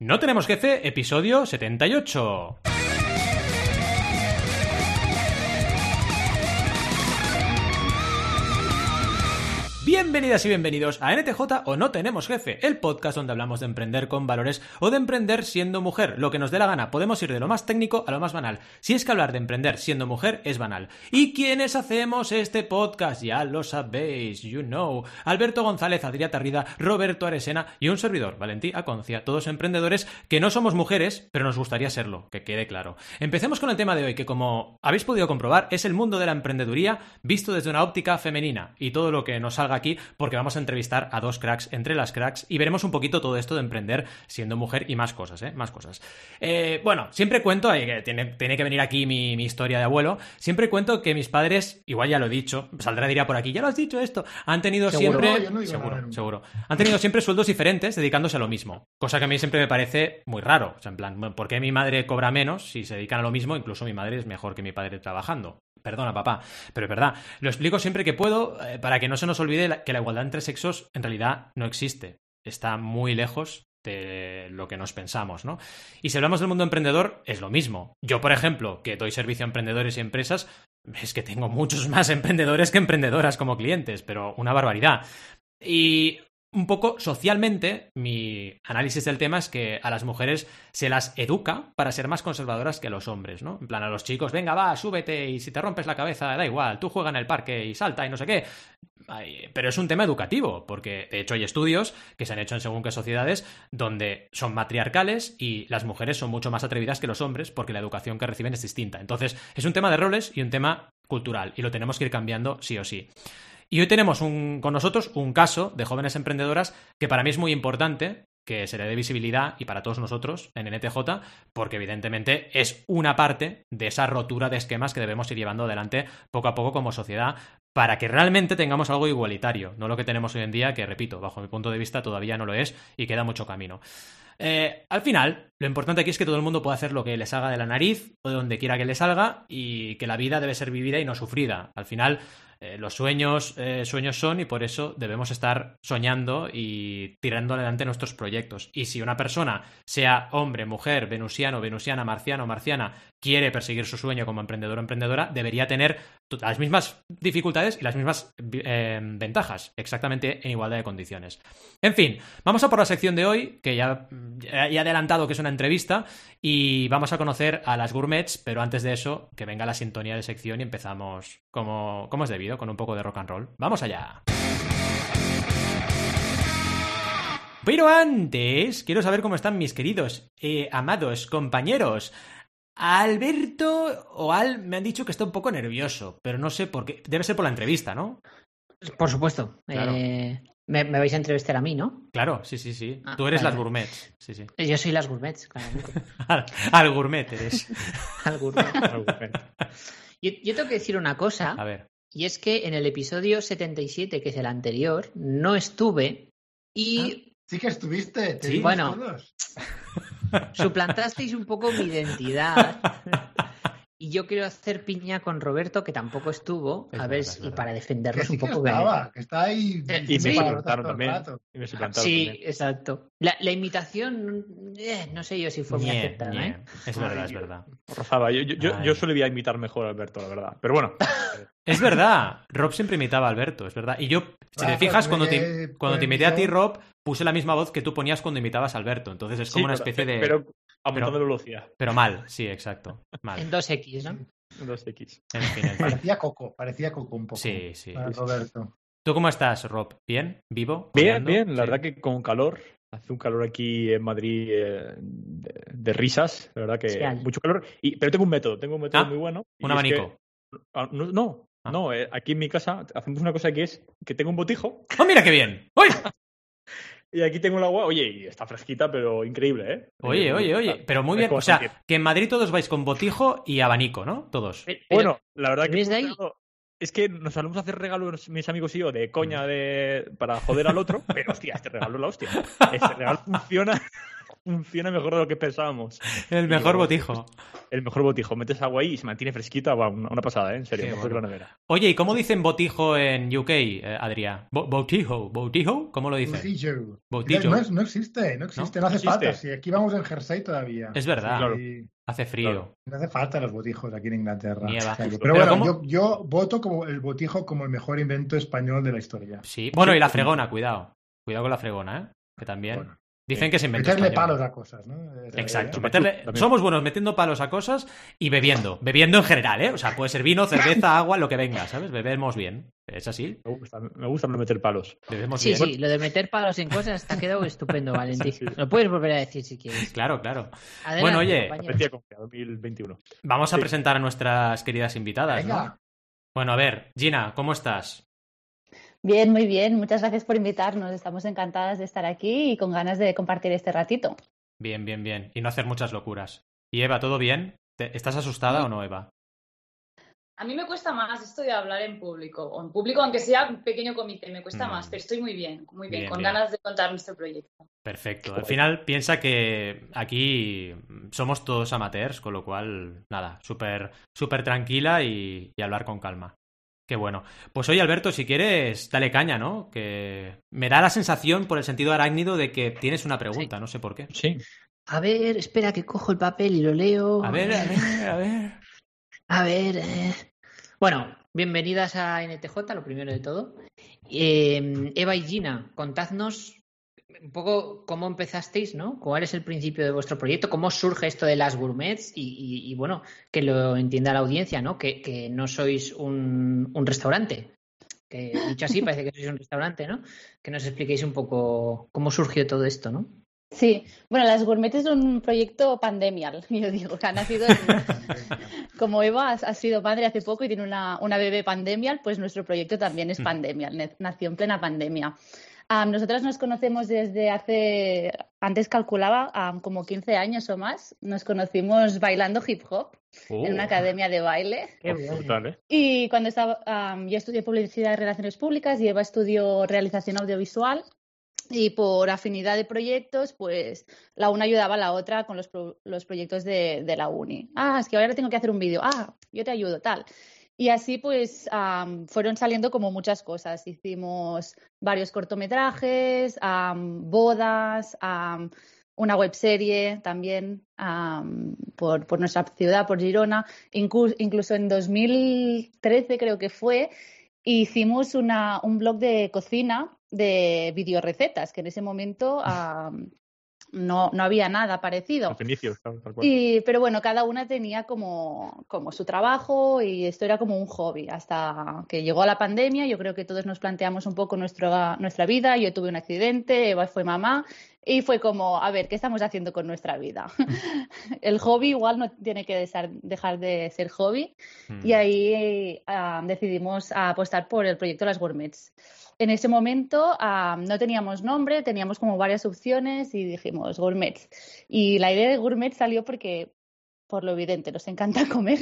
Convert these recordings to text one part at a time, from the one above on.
No tenemos jefe, episodio 78. Bienvenidas y bienvenidos a NTJ o No Tenemos Jefe, el podcast donde hablamos de emprender con valores o de emprender siendo mujer, lo que nos dé la gana. Podemos ir de lo más técnico a lo más banal. Si es que hablar de emprender siendo mujer es banal. ¿Y quiénes hacemos este podcast? Ya lo sabéis, you know. Alberto González, Adrià Tarrida, Roberto Aresena y un servidor, Valentí Aconcia, todos emprendedores que no somos mujeres, pero nos gustaría serlo, que quede claro. Empecemos con el tema de hoy, que como habéis podido comprobar, es el mundo de la emprendeduría visto desde una óptica femenina y todo lo que nos salga aquí porque vamos a entrevistar a dos cracks entre las cracks y veremos un poquito todo esto de emprender siendo mujer y más cosas, ¿eh? Más cosas. Eh, bueno, siempre cuento, eh, tiene, tiene, que venir aquí mi, mi, historia de abuelo, siempre cuento que mis padres, igual ya lo he dicho, saldrá diría por aquí, ya lo has dicho esto, han tenido ¿Seguro? siempre... No, no seguro, seguro. Han tenido siempre sueldos diferentes dedicándose a lo mismo, cosa que a mí siempre me parece muy raro. O sea, en plan, ¿por qué mi madre cobra menos si se dedican a lo mismo? Incluso mi madre es mejor que mi padre trabajando. Perdona, papá, pero es verdad. Lo explico siempre que puedo eh, para que no se nos olvide que la igualdad entre sexos en realidad no existe. Está muy lejos de lo que nos pensamos, ¿no? Y si hablamos del mundo emprendedor, es lo mismo. Yo, por ejemplo, que doy servicio a emprendedores y empresas, es que tengo muchos más emprendedores que emprendedoras como clientes, pero una barbaridad. Y un poco socialmente, mi análisis del tema es que a las mujeres se las educa para ser más conservadoras que a los hombres, ¿no? En plan, a los chicos, venga, va, súbete y si te rompes la cabeza, da igual, tú juega en el parque y salta y no sé qué. Pero es un tema educativo, porque de hecho hay estudios que se han hecho en según qué sociedades donde son matriarcales y las mujeres son mucho más atrevidas que los hombres porque la educación que reciben es distinta. Entonces, es un tema de roles y un tema cultural y lo tenemos que ir cambiando sí o sí. Y hoy tenemos un, con nosotros un caso de jóvenes emprendedoras que para mí es muy importante, que será de visibilidad y para todos nosotros en NTJ, porque evidentemente es una parte de esa rotura de esquemas que debemos ir llevando adelante poco a poco como sociedad para que realmente tengamos algo igualitario, no lo que tenemos hoy en día, que repito, bajo mi punto de vista todavía no lo es y queda mucho camino. Eh, al final, lo importante aquí es que todo el mundo pueda hacer lo que le salga de la nariz o de donde quiera que le salga y que la vida debe ser vivida y no sufrida. Al final, eh, los sueños, eh, sueños son y por eso debemos estar soñando y tirando adelante nuestros proyectos. Y si una persona, sea hombre, mujer, venusiano, venusiana, marciano, marciana, quiere perseguir su sueño como emprendedor o emprendedora, debería tener las mismas dificultades y las mismas eh, ventajas, exactamente en igualdad de condiciones. En fin, vamos a por la sección de hoy, que ya, ya he adelantado que es una entrevista, y vamos a conocer a las gourmets, pero antes de eso, que venga la sintonía de sección y empezamos como, como es debido, con un poco de rock and roll. ¡Vamos allá! Pero antes, quiero saber cómo están mis queridos, eh, amados, compañeros. Alberto o Al me han dicho que está un poco nervioso, pero no sé por qué. Debe ser por la entrevista, ¿no? Por supuesto. Claro. Eh, me, me, vais a entrevistar a mí, ¿no? Claro, sí, sí, sí. Ah, Tú eres las gourmets. Sí, sí. Yo soy las gourmets, claramente. Al, al gourmet eres. Al gourmet. Yo, yo tengo que decir una cosa, A ver. Y es que en el episodio 77, que es el anterior, no estuve y Sí que estuviste. Te Sí, vimos bueno. todos. suplantasteis un poco mi identidad. Y yo quiero hacer piña con Roberto, que tampoco estuvo, Es a ver, verdad. para Que defendernos sí un que poco. que- estaba, que está ahí. Eh, y me suplantaron también. rato. Y me suplantaron Sí, también. exacto. La, la imitación, eh, no sé yo si fue muy aceptada. ¿eh? Es verdad, es verdad. Rozaba. Yo, yo, yo, yo solía imitar mejor a Alberto, la verdad. Pero bueno, Es verdad. Rob siempre imitaba a Alberto, es verdad. Y yo, si te Claro, fijas, cuando porque, te, cuando te pues, imité a ti, Rob, puse la misma voz que tú ponías cuando imitabas a Alberto. Entonces es como sí, una pero- especie de. Pero aumentando velocidad. pero mal, sí, exacto. Mal. En 2X, ¿no? 2X. En fin, en fin. Parecía Coco, parecía Coco un poco. Sí, sí. para Roberto. ¿Tú cómo estás, Rob? ¿Bien? ¿Vivo? Bien, ¿Coleando? bien. La Sí. verdad que con calor. Hace un calor aquí en Madrid eh, de, de risas. La verdad que Sí, mucho calor. Y, pero tengo un método. Tengo un método Ah, muy bueno. Un es abanico. que- ah, no, no, Ah. no, eh, aquí en mi casa hacemos una cosa que es que tengo un botijo ¡Oh, mira qué bien! ¡Uy! y aquí tengo el agua. Oye, y está fresquita, pero increíble, ¿eh? Oye, Eh, oye, oye. está- Pero muy bien. O sea, que en Madrid todos vais con botijo y abanico, ¿no? Todos. Pero- pero- Bueno, la verdad que ¿Eres de ahí? es que nos solemos hacer regalos mis amigos y yo de coña de para joder al otro, pero hostia, este regalo es la hostia. Este regalo funciona funciona mejor de lo que pensábamos. El mejor Digo, botijo. el mejor botijo. Metes agua ahí y se mantiene fresquita. va, una, una pasada, ¿eh? En serio. Qué mejor que bueno. la nevera. Oye, ¿y cómo dicen botijo en UK, eh, Adrián? Bo- botijo, botijo, ¿cómo lo dicen? Botillo. Botillo. No, no existe, no existe, no, hace existe. falta. Si aquí vamos en jersey todavía. Es verdad, claro. Sí, hace frío. Claro. no hace falta los botijos aquí en Inglaterra. O sea Pero pero bueno, yo, yo voto como el botijo como el mejor invento español de la historia. Sí. Bueno, y la fregona, cuidado. Cuidado con la fregona, ¿eh? Que también. Bueno, Dicen que se inventó meterle español. palos a cosas, ¿no? Exacto. Eh, meterle- también. Somos buenos metiendo palos a cosas y bebiendo. Bebiendo en general, ¿eh? O sea, puede ser vino, cerveza, agua, lo que venga, ¿sabes? Bebemos bien. Es así. Me gusta, me gusta no meter palos. Bebemos Sí, bien. sí, lo de meter palos en cosas te ha quedado estupendo, Valentín. Sí. Lo puedes volver a decir si quieres. Claro, claro. Adelante, Bueno, oye, compañero. Aprecié confiado, 2021. Vamos a Sí. presentar a nuestras queridas invitadas, ¿no? Venga, Bueno, a ver, Gina, ¿cómo estás? Bien, muy bien. Muchas gracias por invitarnos. Estamos encantadas de estar aquí y con ganas de compartir este ratito. Bien, bien, bien. Y no hacer muchas locuras. ¿Y Eva, todo bien? ¿Te- ¿Estás asustada o no, Eva? A mí me cuesta más esto de hablar en público, o en público, aunque sea un pequeño comité, me cuesta Mm. más, pero estoy muy bien, muy bien, Bien, con bien. ganas de contar nuestro proyecto. Perfecto. Al final piensa que aquí somos todos amateurs, con lo cual, nada, súper súper tranquila y, y hablar con calma. Qué bueno. Pues oye, Alberto, si quieres, dale caña, ¿no? Que me da la sensación, por el sentido arácnido, de que tienes una pregunta, no sé por qué. Sí. A ver, espera que cojo el papel y lo leo. A ver, a ver, a ver. A ver. eh. Bueno, bienvenidas a NTJ, lo primero de todo. Eh, Eva y Gina, contadnos un poco cómo empezasteis, ¿no? ¿Cuál es el principio de vuestro proyecto? ¿Cómo surge esto de las gourmets? Y, y- y, bueno, que lo entienda la audiencia, ¿no? Que, que no sois un, un restaurante. Que dicho así, parece que sois un restaurante, ¿no? Que nos expliquéis un poco cómo surgió todo esto, ¿no? Sí, bueno, las gourmet es un proyecto pandemial, yo digo, que ha nacido en- como Eva ha, sido madre hace poco y tiene una, una bebé pandemial, pues nuestro proyecto también es pandemial, ne- nació en plena pandemia. Am, nosotras nos conocemos desde hace, antes calculaba, am, como 15 años o más. Nos conocimos bailando hip hop en una Oh. academia de baile. Qué brutal, ¿eh? Y cuando estaba, yo estudié publicidad y relaciones públicas y Eva estudió realización audiovisual. Y por afinidad de proyectos, pues la una ayudaba a la otra con los, pro- los proyectos de, de la uni. Ah, es que ahora tengo que hacer un vídeo. Ah, yo te ayudo, tal. Y así pues am, fueron saliendo como muchas cosas. Hicimos varios cortometrajes, bodas, una webserie también am, por, por nuestra ciudad, por Girona. Inclu- incluso en 2013 creo que fue, hicimos una, un blog de cocina de videorecetas, que en ese momento no, no había nada parecido. Los inicios, tal, tal cual. Y, pero bueno, cada una tenía como, como su trabajo y esto era como un hobby. Hasta que llegó la pandemia, yo creo que todos nos planteamos un poco nuestra, nuestra vida. Yo tuve un accidente, Eva fue mamá y fue como, a ver, ¿qué estamos haciendo con nuestra vida? El hobby igual no tiene que desar- dejar de ser hobby Mm. y ahí ah, decidimos apostar por el proyecto Las Gourmets. En ese momento ah, no teníamos nombre, teníamos como varias opciones y dijimos Gourmets. Y la idea de Gourmet salió porque, por lo evidente, nos encanta comer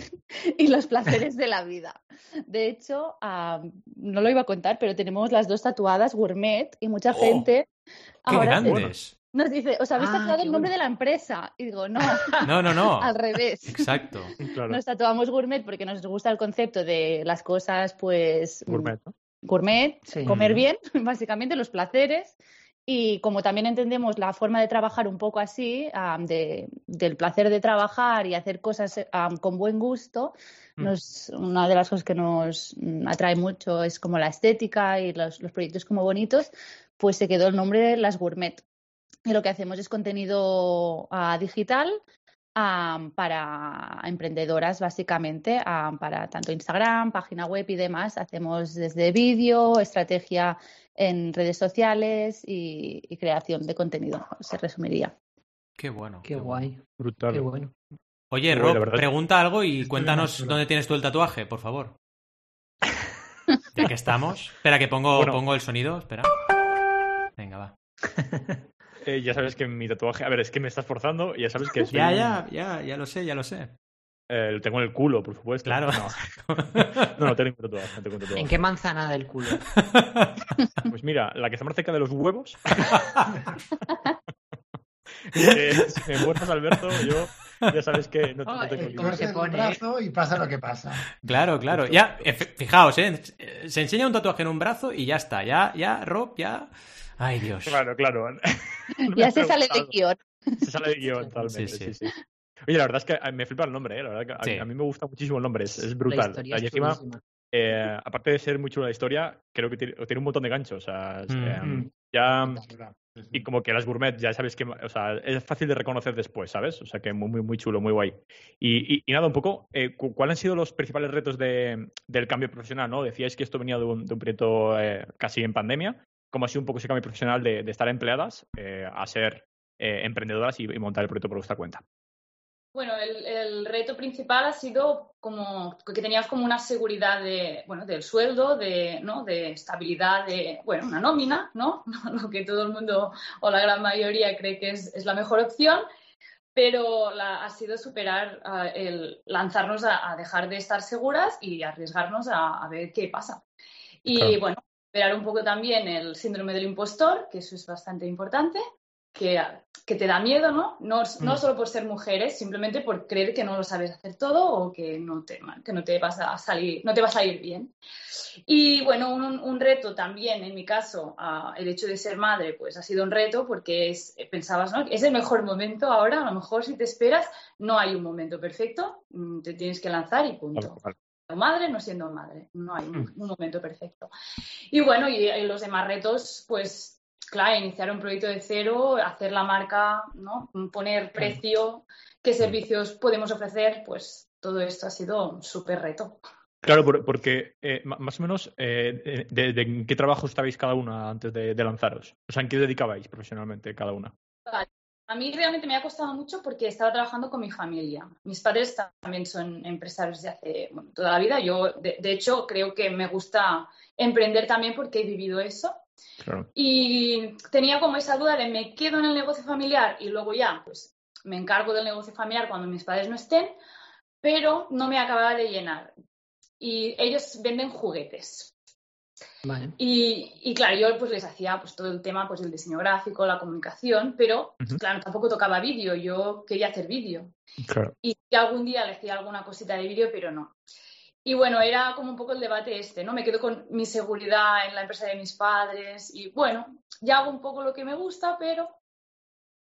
y los placeres de la vida. De hecho, ah, no lo iba a contar, pero tenemos las dos tatuadas Gourmet y mucha Oh, gente ¡Qué ahora grandes! nos dice, ¿os habéis Ah, tatuado qué el nombre bueno. de la empresa? Y digo, no, No, no, no. al revés. Exacto. Claro. Nos tatuamos gourmet porque nos gusta el concepto de las cosas, pues, Gourmet, ¿no? Gourmet, Sí. comer bien, básicamente los placeres. Y como también entendemos la forma de trabajar un poco así, de- del placer de trabajar y hacer cosas con buen gusto, Mm. nos- una de las cosas que nos atrae mucho es como la estética y los, los proyectos como bonitos, pues se quedó el nombre de las gourmet. Y lo que hacemos es contenido ah, digital para emprendedoras, básicamente, am, para tanto Instagram, página web y demás. Hacemos desde vídeo, estrategia en redes sociales y, y creación de contenido, se resumiría. Qué bueno. Qué bueno. guay, Brutal. qué bueno. Oye, Rob, verdad. pregunta algo y cuéntanos bien, dónde tienes tú el tatuaje, por favor. Ya que estamos. Espera, que pongo, Bueno. pongo el sonido. Espera. Venga, va. Eh, ya sabes que mi tatuaje. A ver, es que me estás forzando y ya sabes que. soy Ya, ya, ya, ya lo sé, ya lo sé. Eh, lo tengo en el culo, por supuesto. Claro. No, no, no tengo un tatuaje. No tengo un tatuaje. ¿En qué manzana del culo? Pues mira, la que está más cerca de los huevos. Eh, si me muerdas, Alberto, yo ya sabes que no, no te Oh, conviene. ¿Cómo se pone, brazo y pasa lo que pasa. Claro, claro. Ya, fijaos, ¿eh? Se enseña un tatuaje en un brazo y ya está. Ya, ya, Rob, ya. Ay, Dios. Claro, claro. Ya se sale de guion. Se sale de guion totalmente, Sí, sí, sí. sí. Oye, la verdad es que me flipa el nombre, ¿eh? La verdad que a, Sí. a mí me gusta muchísimo el nombre, es, es La brutal. sea, y encima, eh, aparte de ser muy chula la historia, creo que tiene, tiene un montón de ganchos. O sea, es, Mm. eh, Mm. ya... Y como que las gourmet ya sabes que, o sea, es fácil de reconocer después, ¿sabes? O sea, que muy, muy, muy chulo, muy guay. Y, y- y nada, un poco, eh, cu- ¿cuáles han sido los principales retos de- del cambio profesional, no? Decíais que esto venía de un, de un proyecto eh, casi en pandemia. ¿Cómo ha sido un poco ese cambio profesional de, de estar empleadas eh, a ser eh, emprendedoras y, y montar el proyecto por vuestra cuenta? Bueno, el, el reto principal ha sido como que tenías como una seguridad de, bueno, del sueldo, de, ¿no? de estabilidad, de, bueno, una nómina, ¿no? Lo que todo el mundo o la gran mayoría cree que es, es la mejor opción, pero la- ha sido superar ah, el lanzarnos a, a dejar de estar seguras y arriesgarnos a, a ver qué pasa. Y Claro. bueno, superar un poco también el síndrome del impostor, que eso es bastante importante, que, que te da miedo, ¿no? No, no Mm. solo por ser mujeres, simplemente por creer que no lo sabes hacer todo o que no te, que no te vas a salir, no te va a salir bien. Y bueno, un, un reto también, en mi caso, ah, el hecho de ser madre, pues ha sido un reto porque es, pensabas, ¿no? Es el mejor momento ahora, a lo mejor si te esperas, no hay un momento perfecto, mm, te tienes que lanzar y punto siendo madre, no siendo madre. No hay un, un momento perfecto. Y bueno, y, y los demás retos, pues, claro, iniciar un proyecto de cero, hacer la marca, ¿no? Poner precio, qué servicios podemos ofrecer, pues todo esto ha sido un súper reto. Claro, por- porque eh, más o menos, eh, de, de qué trabajo estabais cada una antes de, de lanzaros? O sea, ¿en qué dedicabais profesionalmente cada una? A mí realmente me ha costado mucho porque estaba trabajando con mi familia. Mis padres también son empresarios de hace bueno, toda la vida. Yo, de, de hecho, creo que me gusta emprender también porque he vivido eso. Claro. Y tenía como esa duda de me quedo en el negocio familiar y luego ya, pues me encargo del negocio familiar cuando mis padres no estén, pero no me acababa de llenar. Y ellos venden juguetes. Vale. Y, y claro, yo pues les hacía pues todo el tema, pues el diseño gráfico, la comunicación, pero Ujú. claro, tampoco tocaba vídeo, yo quería hacer vídeo. Claro. Y algún día le hacía alguna cosita de vídeo, pero no. Y bueno, era como un poco el debate este, ¿no? Me quedo con mi seguridad en la empresa de mis padres y bueno, ya hago un poco lo que me gusta, pero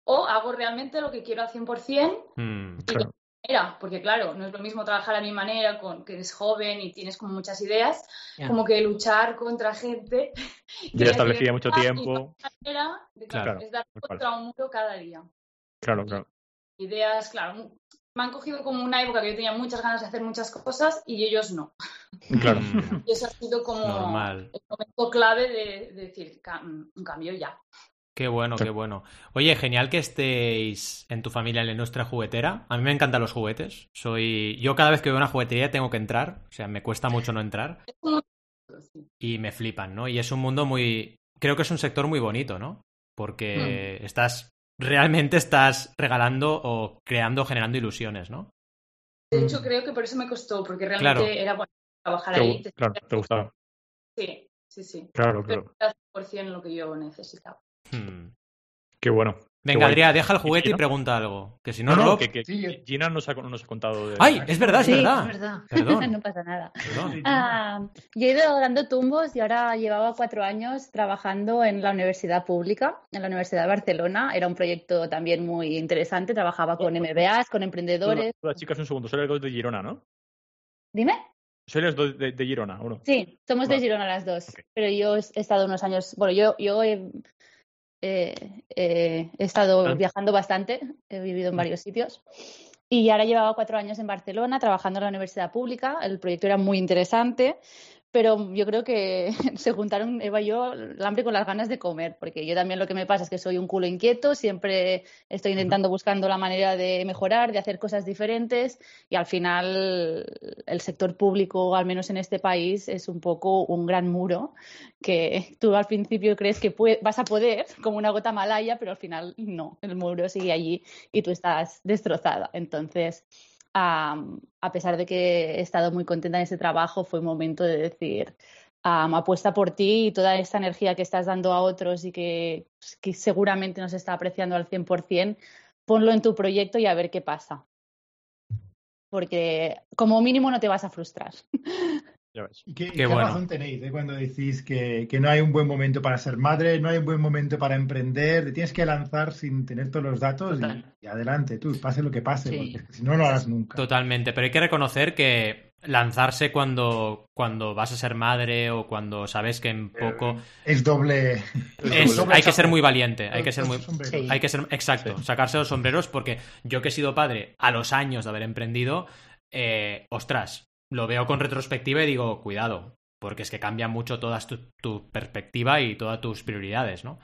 o hago realmente lo que quiero al 100% Mm, y Claro. Manera, porque claro, no es lo mismo trabajar a mi manera, con que eres joven y tienes como muchas ideas, como que luchar contra gente. que Ya establecía mucho tiempo. manera de, claro, Claro, es dar contra un muro cada día. Claro, claro. Ideas, claro, me han cogido como una época que yo tenía muchas ganas de hacer muchas cosas y ellos no. Claro. mm, Y eso ha sido como Normal. el momento clave de, de decir, "Ca- un cambio ya. Qué bueno, qué bueno. Oye, genial que estéis en tu familia en la industria juguetera. A mí me encantan los juguetes. Soy. Yo cada vez que veo una juguetería tengo que entrar. O sea, me cuesta mucho no entrar. Es como- Y me flipan, ¿no? Y es un mundo muy. Creo que es un sector muy bonito, ¿no? Porque estás. Realmente estás regalando o creando, generando ilusiones, ¿no? De hecho, creo que por eso me costó, porque realmente Claro. era bueno trabajar Te, ahí. claro, te gustaba. Sí, sí, sí. Claro, Pero claro. era 100% lo que yo necesitaba. Hmm. Qué bueno. Venga. Adrián, deja el juguete y pregunta algo. Que si no, No, no, Rob- que, Gina nos ha, nos ha contado de... ¡Ay! Es verdad, es Sí, verdad. Es verdad. Perdón. no pasa nada. perdón. Ah, yo he ido dando tumbos y ahora llevaba cuatro años trabajando en la universidad pública, en la Universidad de Barcelona. Era un proyecto también muy interesante. Trabajaba con MBAs, con emprendedores. Las chicas, un segundo, soy las dos de Girona, ¿no? Dime. Soy las dos de, de Girona, ¿o no? Sí, somos de. Girona las dos. Pero yo he he estado unos años. Bueno, yo, yo he, eh, eh, he estado Ah. viajando bastante, he vivido en Mm. varios sitios. Y ahora llevaba cuatro años en Barcelona trabajando en la universidad pública. El proyecto era muy interesante, pero yo creo que se juntaron Eva y yo el hambre con las ganas de comer, porque yo también lo que me pasa es que soy un culo inquieto, siempre estoy intentando buscando la manera de mejorar, de hacer cosas diferentes y al final el sector público, al menos en este país, es un poco un gran muro que tú al principio crees que vas a poder, como una gota malaya, pero al final no, el muro sigue allí y tú estás destrozada. Entonces, a pesar de que he estado muy contenta en ese trabajo, fue un momento de decir, am, apuesta por ti y toda esta energía que estás dando a otros y que, que seguramente no se está apreciando al 100%, ponlo en tu proyecto y a ver qué pasa. porque como mínimo no te vas a frustrar. Ya ves. Y qué, Qué qué bueno. razón tenéis eh, cuando decís que, que no hay un buen momento para ser madre, no hay un buen momento para emprender, te tienes que lanzar sin tener todos los datos y, adelante, tú, pase lo que pase, Sí. porque si no, no lo harás nunca. Totalmente, pero hay que reconocer que lanzarse cuando, cuando vas a ser madre o cuando sabes que en poco Es doble. es- doble hay que ser muy valiente, hay que ser muy. Sí. hay que ser exacto, Sí. sacarse los sombreros porque yo que he sido padre a los años de haber emprendido, eh, ostras, lo veo con retrospectiva y digo, cuidado, porque es que cambia mucho toda tu, tu perspectiva y todas tus prioridades, ¿no?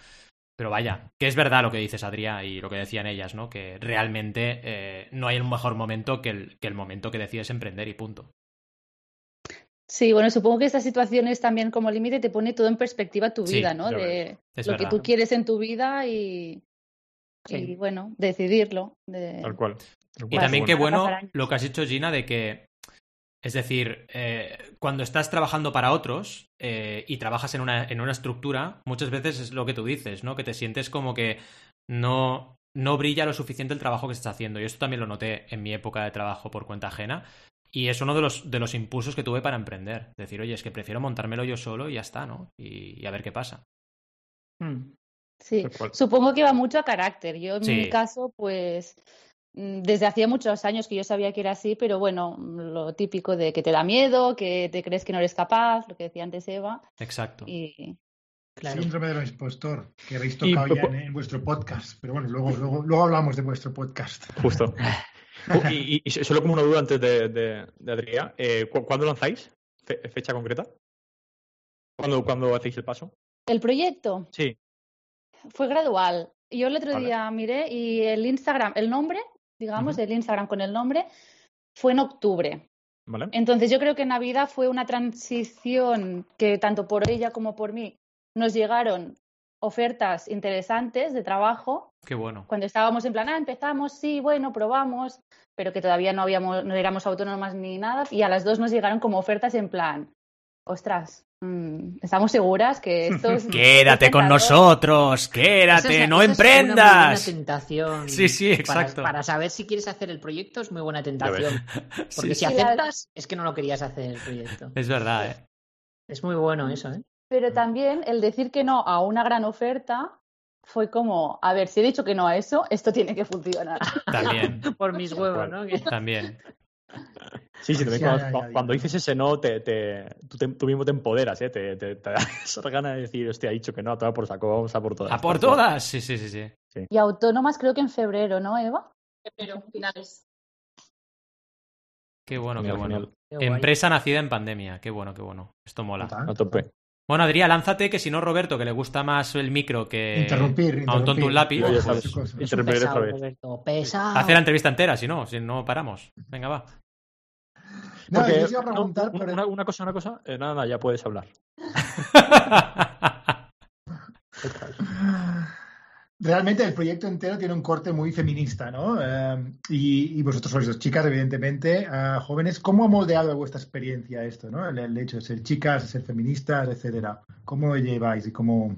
Pero vaya, que es verdad lo que dices, Adrià, y lo que decían ellas, ¿no? Que realmente eh, no hay un mejor momento que el, que el momento que decides emprender y punto. Sí, bueno, supongo que estas situaciones también como límite te pone todo en perspectiva tu Sí, vida, ¿no? De Es lo que tú quieres en tu vida y, Sí. y, bueno, decidirlo. de- Tal cual. Tal Y cual. también qué bueno. lo que has dicho, Gina, de que, es decir, eh, cuando estás trabajando para otros eh, y trabajas en una, en una estructura, muchas veces es lo que tú dices, ¿no? Que te sientes como que no, no brilla lo suficiente el trabajo que estás haciendo. Y esto también lo noté en mi época de trabajo por cuenta ajena. Y es uno de los, de los impulsos que tuve para emprender. Decir, oye, es que prefiero montármelo yo solo y ya está, ¿no? Y, y a ver qué pasa. Mm. Sí, supongo que va mucho a carácter. Yo en Sí. mi caso, pues desde hacía muchos años que yo sabía que era así, pero bueno, lo típico de que te da miedo, que te crees que no eres capaz, lo que decía antes Eva, Exacto. y Claro. Síndrome del impostor, que habéis Y tocado ya po- en, en vuestro podcast. Pero bueno, luego, luego, luego hablamos de vuestro podcast. Justo. Oh, y, y- y solo como una duda antes de, de, de Adrià, eh, ¿cu- ¿cuándo lanzáis? Fe- ¿Fecha concreta? ¿Cuándo, ¿Cuándo hacéis el paso? el proyecto Sí. fue gradual. Yo el otro Vale. día miré y el Instagram, el nombre, digamos, Ujú. el Instagram con el nombre, fue en octubre. ¿Vale? Entonces yo creo que Navidad fue una transición que tanto por ella como por mí nos llegaron ofertas interesantes de trabajo Qué bueno. cuando estábamos en plan, ah, empezamos, sí, bueno, probamos, pero que todavía no habíamos, no éramos autónomas ni nada, y a las dos nos llegaron como ofertas en plan, ostras, estamos seguras que esto es Quédate con tentador". nosotros, quédate, es- no esa es una emprendas. buena tentación. Sí, sí, exacto. Para, saber si quieres hacer el proyecto es muy buena tentación. Porque Sí, si Sí, la- aceptas, es que no lo querías hacer el proyecto. Es verdad, ¿eh? Es muy bueno eso, ¿eh? Pero también el decir que no a una gran oferta fue como, a ver, si he dicho que no a eso, esto tiene que funcionar. También, Por mis huevos, ¿no? También. Sí, sí, también Ya, cuando, ya, ya, ya. cuando dices ese no, te, te- tú, te- tú mismo te empoderas, ¿eh? Te, te, te das esa gana de decir, hostia, ha dicho que no, a toda por saco, vamos a por todas. ¿A por todas? Sí, sí, sí, sí. Y autónomas creo que en febrero, ¿no, Eva? Pero finales. Qué bueno, qué bueno. Qué. Empresa nacida en pandemia. Qué bueno, qué bueno. Esto mola. A tope. Bueno, Adrián, lánzate, que si no, Roberto, que le gusta más el micro que interrumpir, a un tonto interrumpir. un lápiz, Yo pues, Interrumpiré pesado, otra vez. Roberto. Pesado. hace la entrevista entera, si no, si no paramos. Venga, va. No, Porque- yo os iba a no, preguntar, una, pero- una- una cosa, una cosa, eh, nada, nada, ya puedes hablar. Realmente el proyecto entero tiene un corte muy feminista, ¿no? Eh, y, y vosotros sois dos chicas, evidentemente, eh, jóvenes. ¿Cómo ha moldeado vuestra experiencia esto, ¿no? El, el hecho de ser chicas, de ser feministas, etcétera. ¿Cómo lo lleváis y cómo...?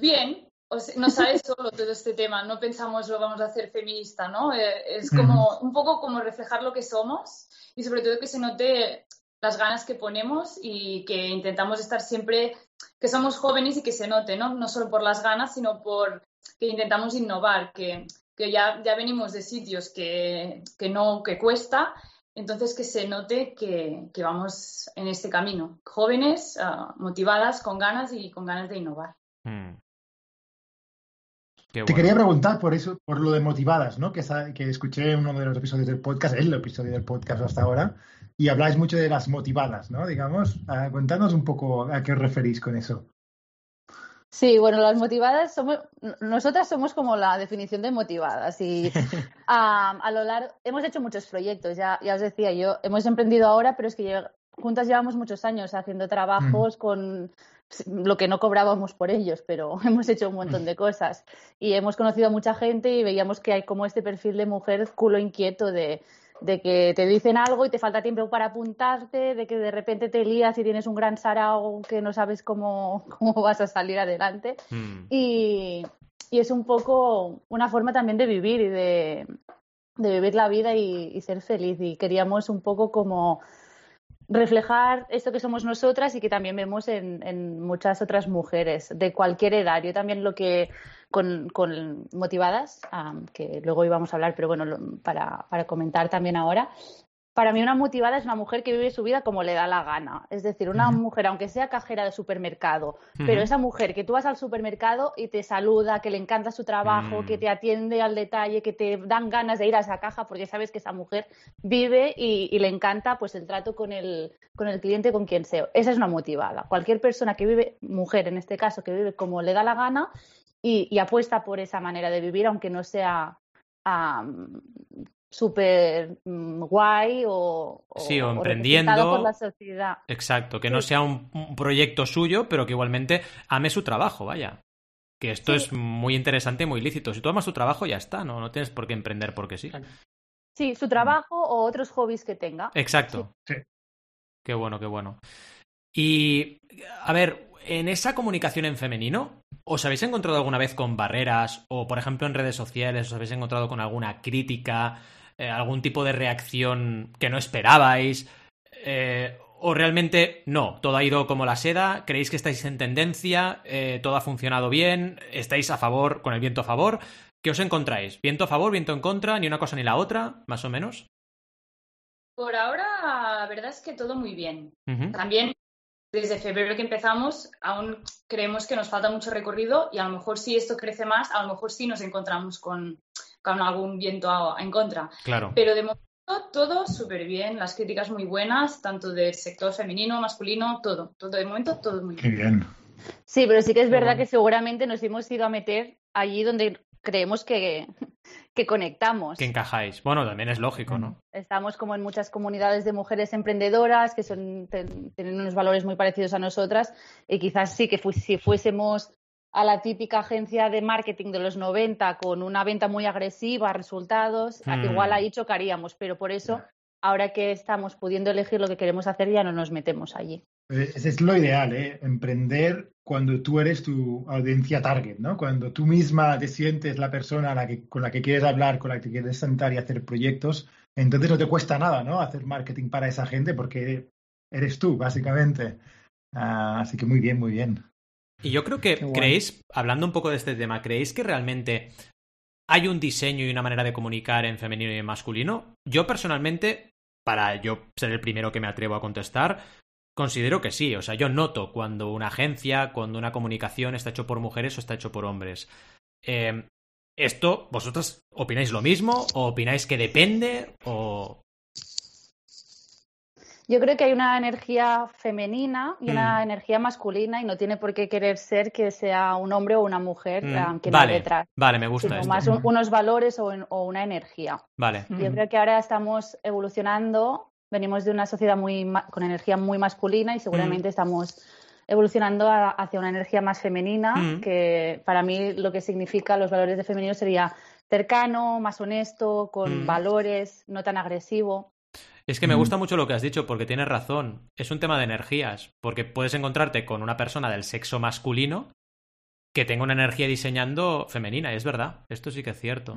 Bien, o sea, no sale solo todo este tema, no pensamos lo vamos a hacer feminista, ¿no? Eh, es como un poco como reflejar lo que somos y sobre todo que se note las ganas que ponemos y que intentamos estar siempre, que somos jóvenes y que se note, ¿no? No solo por las ganas, sino por que intentamos innovar, que, que ya, ya venimos de sitios que, que no, que cuesta, entonces que se note que, que vamos en este camino, jóvenes, ah, motivadas, con ganas y con ganas de innovar. Mm. Qué Te bueno. quería preguntar por eso, por lo de motivadas, ¿no? Que, que escuché en uno de los episodios del podcast, el episodio del podcast hasta ahora, y habláis mucho de las motivadas, ¿no? Digamos, Ah, contadnos un poco a qué os referís con eso. Sí, bueno, las motivadas somos, nosotras somos como la definición de motivadas y a, a lo largo, hemos hecho muchos proyectos, ya, ya os decía yo, hemos emprendido ahora, pero es que juntas llevamos muchos años haciendo trabajos con lo que no cobrábamos por ellos, pero hemos hecho un montón de cosas y hemos conocido a mucha gente y veíamos que hay como este perfil de mujer culo inquieto de, de que te dicen algo y te falta tiempo para apuntarte, de que de repente te lías y tienes un gran sarao que no sabes cómo, cómo vas a salir adelante. Mm. Y, y es un poco una forma también de vivir y de, de vivir la vida y, y ser feliz. Y queríamos un poco como reflejar esto que somos nosotras y que también vemos en, en muchas otras mujeres de cualquier edad. Yo también lo que con, con motivadas, um, que luego íbamos a hablar, pero bueno, lo, para, para comentar también ahora, para mí una motivada es una mujer que vive su vida como le da la gana. Es decir, una uh -huh. mujer, aunque sea cajera de supermercado, uh -huh. pero esa mujer que tú vas al supermercado y te saluda, que le encanta su trabajo, uh -huh. que te atiende al detalle, que te dan ganas de ir a esa caja porque sabes que esa mujer vive y, y le encanta pues el trato con el, con el cliente, con quien sea. Esa es una motivada. Cualquier persona que vive, mujer en este caso, que vive como le da la gana y, y apuesta por esa manera de vivir, aunque no sea um, súper mm, guay o, sí, o, emprendiendo por la sociedad. Exacto, que sí. no sea un, un, proyecto suyo, pero que igualmente ame su trabajo, vaya. Que esto sí. es muy interesante y muy lícito. Si tú amas tu trabajo, ya está, ¿no? No tienes por qué emprender porque sí. Sí, su trabajo o otros hobbies que tenga. Exacto. Sí. Qué bueno, qué bueno. Y, a ver, en esa comunicación en femenino, ¿os habéis encontrado alguna vez con barreras o, por ejemplo, en redes sociales, os habéis encontrado con alguna crítica? Eh, algún tipo de reacción que no esperabais, eh, o realmente no, todo ha ido como la seda, creéis que estáis en tendencia, eh, todo ha funcionado bien, estáis a favor, con el viento a favor, ¿qué os encontráis? ¿Viento a favor, viento en contra, ni una cosa ni la otra, más o menos? Por ahora, la verdad es que todo muy bien. Uh -huh. También desde febrero que empezamos, aún creemos que nos falta mucho recorrido y a lo mejor si esto crece más, a lo mejor sí nos encontramos con, con algún viento en contra. Claro. Pero de momento todo súper bien, las críticas muy buenas, tanto del sector femenino, masculino, todo. todo de momento todo muy bien. Qué bien. Sí, pero sí que es verdad que seguramente nos hemos ido a meter allí donde creemos que, que conectamos. Que encajáis. Bueno, también es lógico, ¿no? Estamos como en muchas comunidades de mujeres emprendedoras que son, tienen unos valores muy parecidos a nosotras y quizás sí que fu si fuésemos a la típica agencia de marketing de los 90 con una venta muy agresiva, resultados, mm. igual ahí chocaríamos, pero por eso, ahora que estamos pudiendo elegir lo que queremos hacer, ya no nos metemos allí. Ese es lo ideal, ¿eh? emprender cuando tú eres tu audiencia target, ¿no? Cuando tú misma te sientes la persona la que, con la que quieres hablar, con la que quieres sentar y hacer proyectos, entonces no te cuesta nada, ¿no? Hacer marketing para esa gente porque eres tú, básicamente. Uh, así que muy bien, muy bien. Y yo creo que creéis, hablando un poco de este tema, ¿creéis que realmente hay un diseño y una manera de comunicar en femenino y en masculino? Yo personalmente, para yo ser el primero que me atrevo a contestar, considero que sí. O sea, yo noto cuando una agencia, cuando una comunicación está hecho por mujeres o está hecho por hombres. Eh, ¿Esto, vosotros opináis lo mismo? ¿O opináis que depende? ¿O yo creo que hay una energía femenina y una mm. energía masculina y no tiene por qué querer ser que sea un hombre o una mujer mm. quien vale, detrás. Vale, me gusta sino esto. más un, unos valores o, o, una energía. Vale. Yo mm. creo que ahora estamos evolucionando, venimos de una sociedad muy con energía muy masculina y seguramente estamos evolucionando a, hacia una energía más femenina, que para mí lo que significa los valores de femenino sería cercano, más honesto, con valores, no tan agresivo. Es que me gusta mucho lo que has dicho porque tienes razón. Es un tema de energías, porque puedes encontrarte con una persona del sexo masculino que tenga una energía diseñando femenina, y es verdad, esto sí que es cierto.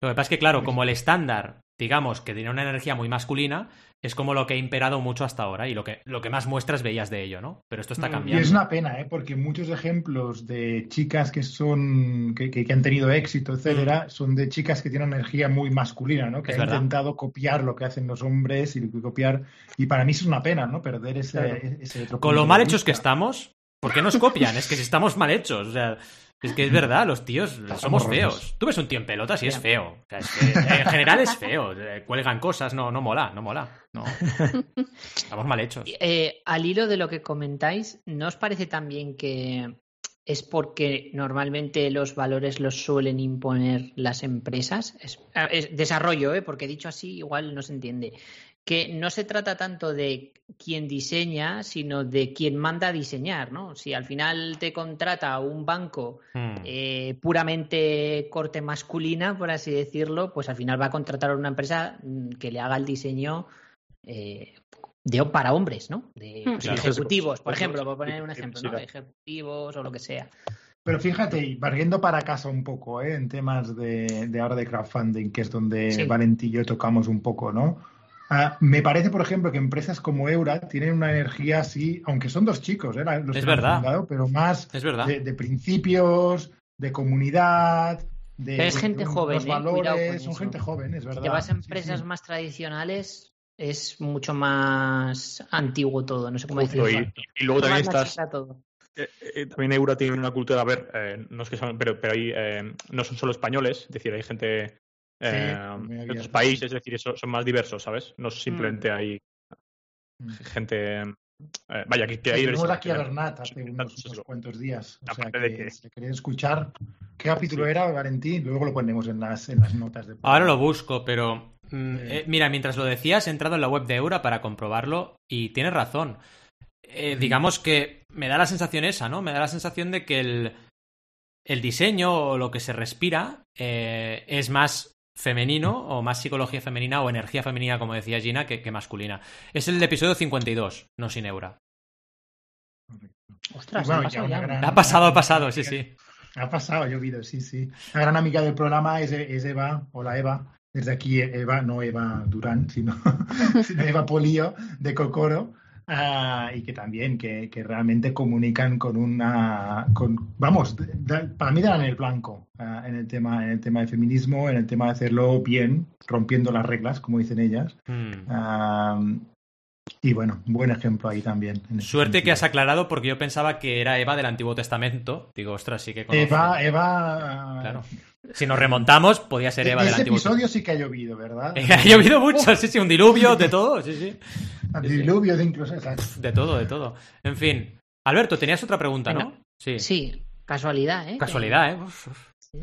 Lo que pasa es que, claro, como el estándar, digamos, que tiene una energía muy masculina, es como lo que ha imperado mucho hasta ahora y lo que, lo que más muestras veías de ello, ¿no? Pero esto está cambiando. Y es una pena, ¿eh? Porque muchos ejemplos de chicas que son, que, que, que han tenido éxito, etcétera, mm. son de chicas que tienen una energía muy masculina, ¿no? Que es han verdad. intentado copiar lo que hacen los hombres y copiar, y para mí es una pena, ¿no? Perder ese, claro. ese otro Con lo mal hechos que estamos, ¿Por qué nos copian? es que si estamos mal hechos. O sea, es que es verdad, los tíos somos feos. Tú ves un tío en pelotas y es feo. O sea, es que en general es feo. Cuelgan cosas, no, no mola, no mola. No. Estamos mal hechos. Eh, al hilo de lo que comentáis, ¿no os parece también que es porque normalmente los valores los suelen imponer las empresas? Es, es desarrollo, ¿eh? porque dicho así igual no se entiende que no se trata tanto de quien diseña, sino de quien manda a diseñar, ¿no? Si al final te contrata un banco mm. eh, puramente corte masculina, por así decirlo, pues al final va a contratar a una empresa mm, que le haga el diseño eh, de, para hombres, ¿no? De pues, claro. ejecutivos, por ejemplo, por poner un ejemplo, ¿no? De ejecutivos o lo que sea. Pero fíjate, y barriendo para casa un poco, ¿eh? en temas de, de ahora de crowdfunding, que es donde Sí. Valentín y yo tocamos un poco, ¿no? Ah, me parece, por ejemplo, que empresas como Eura tienen una energía así, aunque son dos chicos, ¿eh? los Es que han fundado, pero más Es verdad. de, de principios, de comunidad, de, es gente de joven, los ¿eh? Valores, son gente joven, es Si verdad. te vas a empresas sí. más tradicionales, es mucho más antiguo todo, no sé cómo decirlo. y, y luego también Más estás, todo. Eh, eh, también Eura tiene una cultura, a ver, eh, no es que son, pero, pero ahí eh, no son solo españoles, es decir, hay gente eh, de abierto. otros países, es decir, son, son más diversos, ¿sabes? No simplemente hay Mm. gente, eh, vaya, que, que hay Tuvimos aquí a Bernat hace unos, cuantos días. O sea, que que- si queréis escuchar qué capítulo Sí. era, Valentín, luego lo ponemos en las, en las notas. De Ahora lo busco, pero mm, Eh. eh, mira, mientras lo decías, he entrado en la web de Eura para comprobarlo y tienes razón. Eh, digamos que me da la sensación esa, ¿no? Me da la sensación de que el, el diseño o lo que se respira eh, es más femenino o más psicología femenina o energía femenina, como decía Gina, que, que masculina. Es el episodio 52, no sin Eura. Ostras, bueno, ha pasado ya gran- Ha pasado, ha pasado, sí, sí. Ha pasado, ha llovido, sí, sí. La gran amiga del programa es, es Eva, hola Eva. Desde aquí Eva, no Eva Durán, sino, sino Eva Polío de Cocoro. Ah, y que también, que, que realmente comunican con una, con, vamos, para mí dan el blanco ah, en, el tema, en el tema de feminismo, en el tema de hacerlo bien, rompiendo las reglas, como dicen ellas. Mm. Y bueno, buen ejemplo ahí también. en ese Suerte que has aclarado porque yo pensaba que era Eva del Antiguo Testamento. Digo, ostras, sí que conozco. Eva, Eva. Claro. Si nos remontamos, podía ser Eva en del ese Antiguo episodio sí que ha llovido, ¿verdad? Eh, Ha llovido mucho, sí, sí, un diluvio, de todo, sí, sí. Diluvios incluso. exacto. De todo, de todo. En fin. Alberto, tenías otra pregunta, ¿no? Sí. Sí, casualidad, ¿eh? Casualidad, ¿eh? Uf, uf. Sí.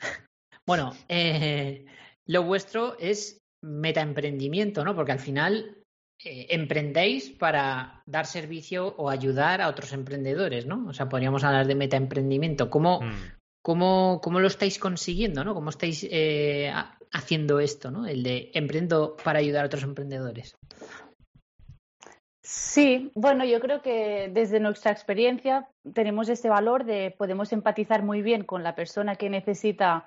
Bueno, eh, lo vuestro es metaemprendimiento, ¿no? Porque al final eh, emprendéis para dar servicio o ayudar a otros emprendedores, ¿no? O sea, podríamos hablar de metaemprendimiento. ¿Cómo, Mm. cómo, cómo lo estáis consiguiendo, ¿no? ¿Cómo estáis eh, ha- haciendo esto, ¿no? El de emprendo para ayudar a otros emprendedores. Sí, bueno, yo creo que desde nuestra experiencia tenemos este valor de podemos empatizar muy bien con la persona que necesita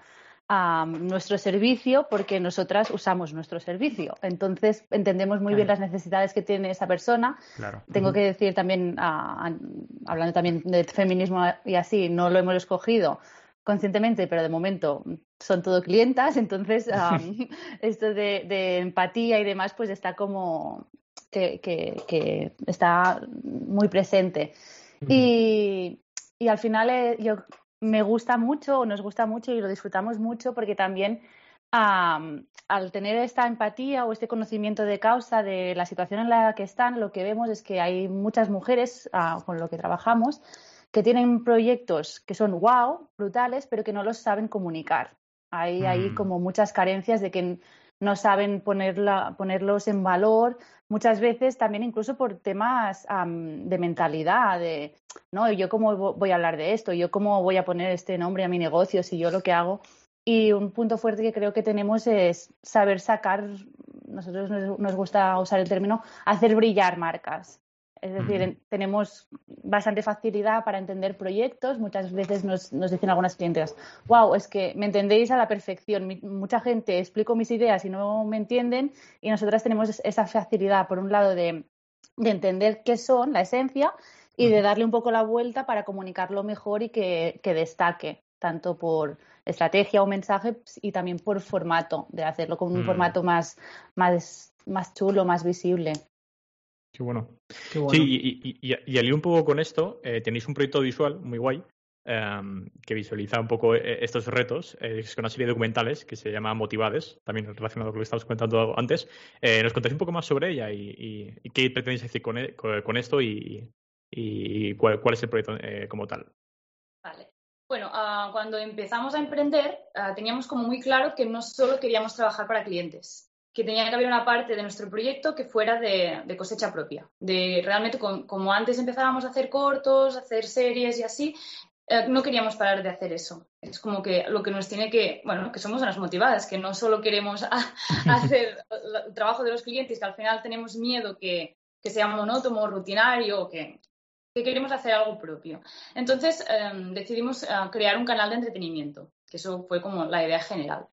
am, nuestro servicio porque nosotras usamos nuestro servicio. Entonces entendemos muy bien las necesidades que tiene esa persona. Claro. Tengo que decir también, ah, an- hablando también de feminismo y así, no lo hemos escogido conscientemente, pero de momento son todo clientas, entonces am, esto de, de empatía y demás pues está como que, que- que está muy presente. Y, y al final eh, yo me gusta mucho, o nos gusta mucho y lo disfrutamos mucho porque también am, al tener esta empatía o este conocimiento de causa de la situación en la que están, lo que vemos es que hay muchas mujeres ah, con lo que trabajamos que tienen proyectos que son wow, brutales, pero que no los saben comunicar. Hay, hay Mm. como muchas carencias de que no saben ponerla, ponerlos en valor, muchas veces también incluso por temas am, de mentalidad, de, no, yo cómo vo- voy a hablar de esto, yo cómo voy a poner este nombre a mi negocio si yo lo que hago. Y un punto fuerte que creo que tenemos es saber sacar, nosotros nos, nos gusta usar el término, hacer brillar marcas. Es decir, tenemos bastante facilidad para entender proyectos. Muchas veces nos, nos dicen algunas clientes, wow, es que me entendéis a la perfección. Mi- mucha gente explico mis ideas y no me entienden y nosotras tenemos es- esa facilidad, por un lado, de, de entender qué son, la esencia, y de darle un poco la vuelta para comunicarlo mejor y que, que destaque, tanto por estrategia o mensaje ps, y también por formato, de hacerlo con un Mm. formato más, más, más chulo, más visible. Qué bueno. Qué bueno. Sí, y, y, y, y al ir un poco con esto, eh, tenéis un proyecto visual muy guay em, que visualiza un poco eh, estos retos. eh, es una serie de documentales que se llama Motivades, también relacionado con lo que estábamos comentando antes. Eh, ¿Nos contáis un poco más sobre ella y, y- y qué pretendéis decir con, e- con- con esto y, y cuál, cuál es el proyecto eh, como tal? Vale. Bueno, ah, cuando empezamos a emprender, ah, teníamos como muy claro que no solo queríamos trabajar para clientes, que tenía que haber una parte de nuestro proyecto que fuera de, de cosecha propia. De realmente, con- como antes empezábamos a hacer cortos, a hacer series y así, eh, no queríamos parar de hacer eso. Es como que lo que nos tiene que, bueno, que somos unas motivadas, que no solo queremos a- hacer el trabajo de los clientes, que al final tenemos miedo que, que sea monótono, rutinario, que, que queremos hacer algo propio. Entonces em, decidimos eh, crear un canal de entretenimiento, que eso fue como la idea general.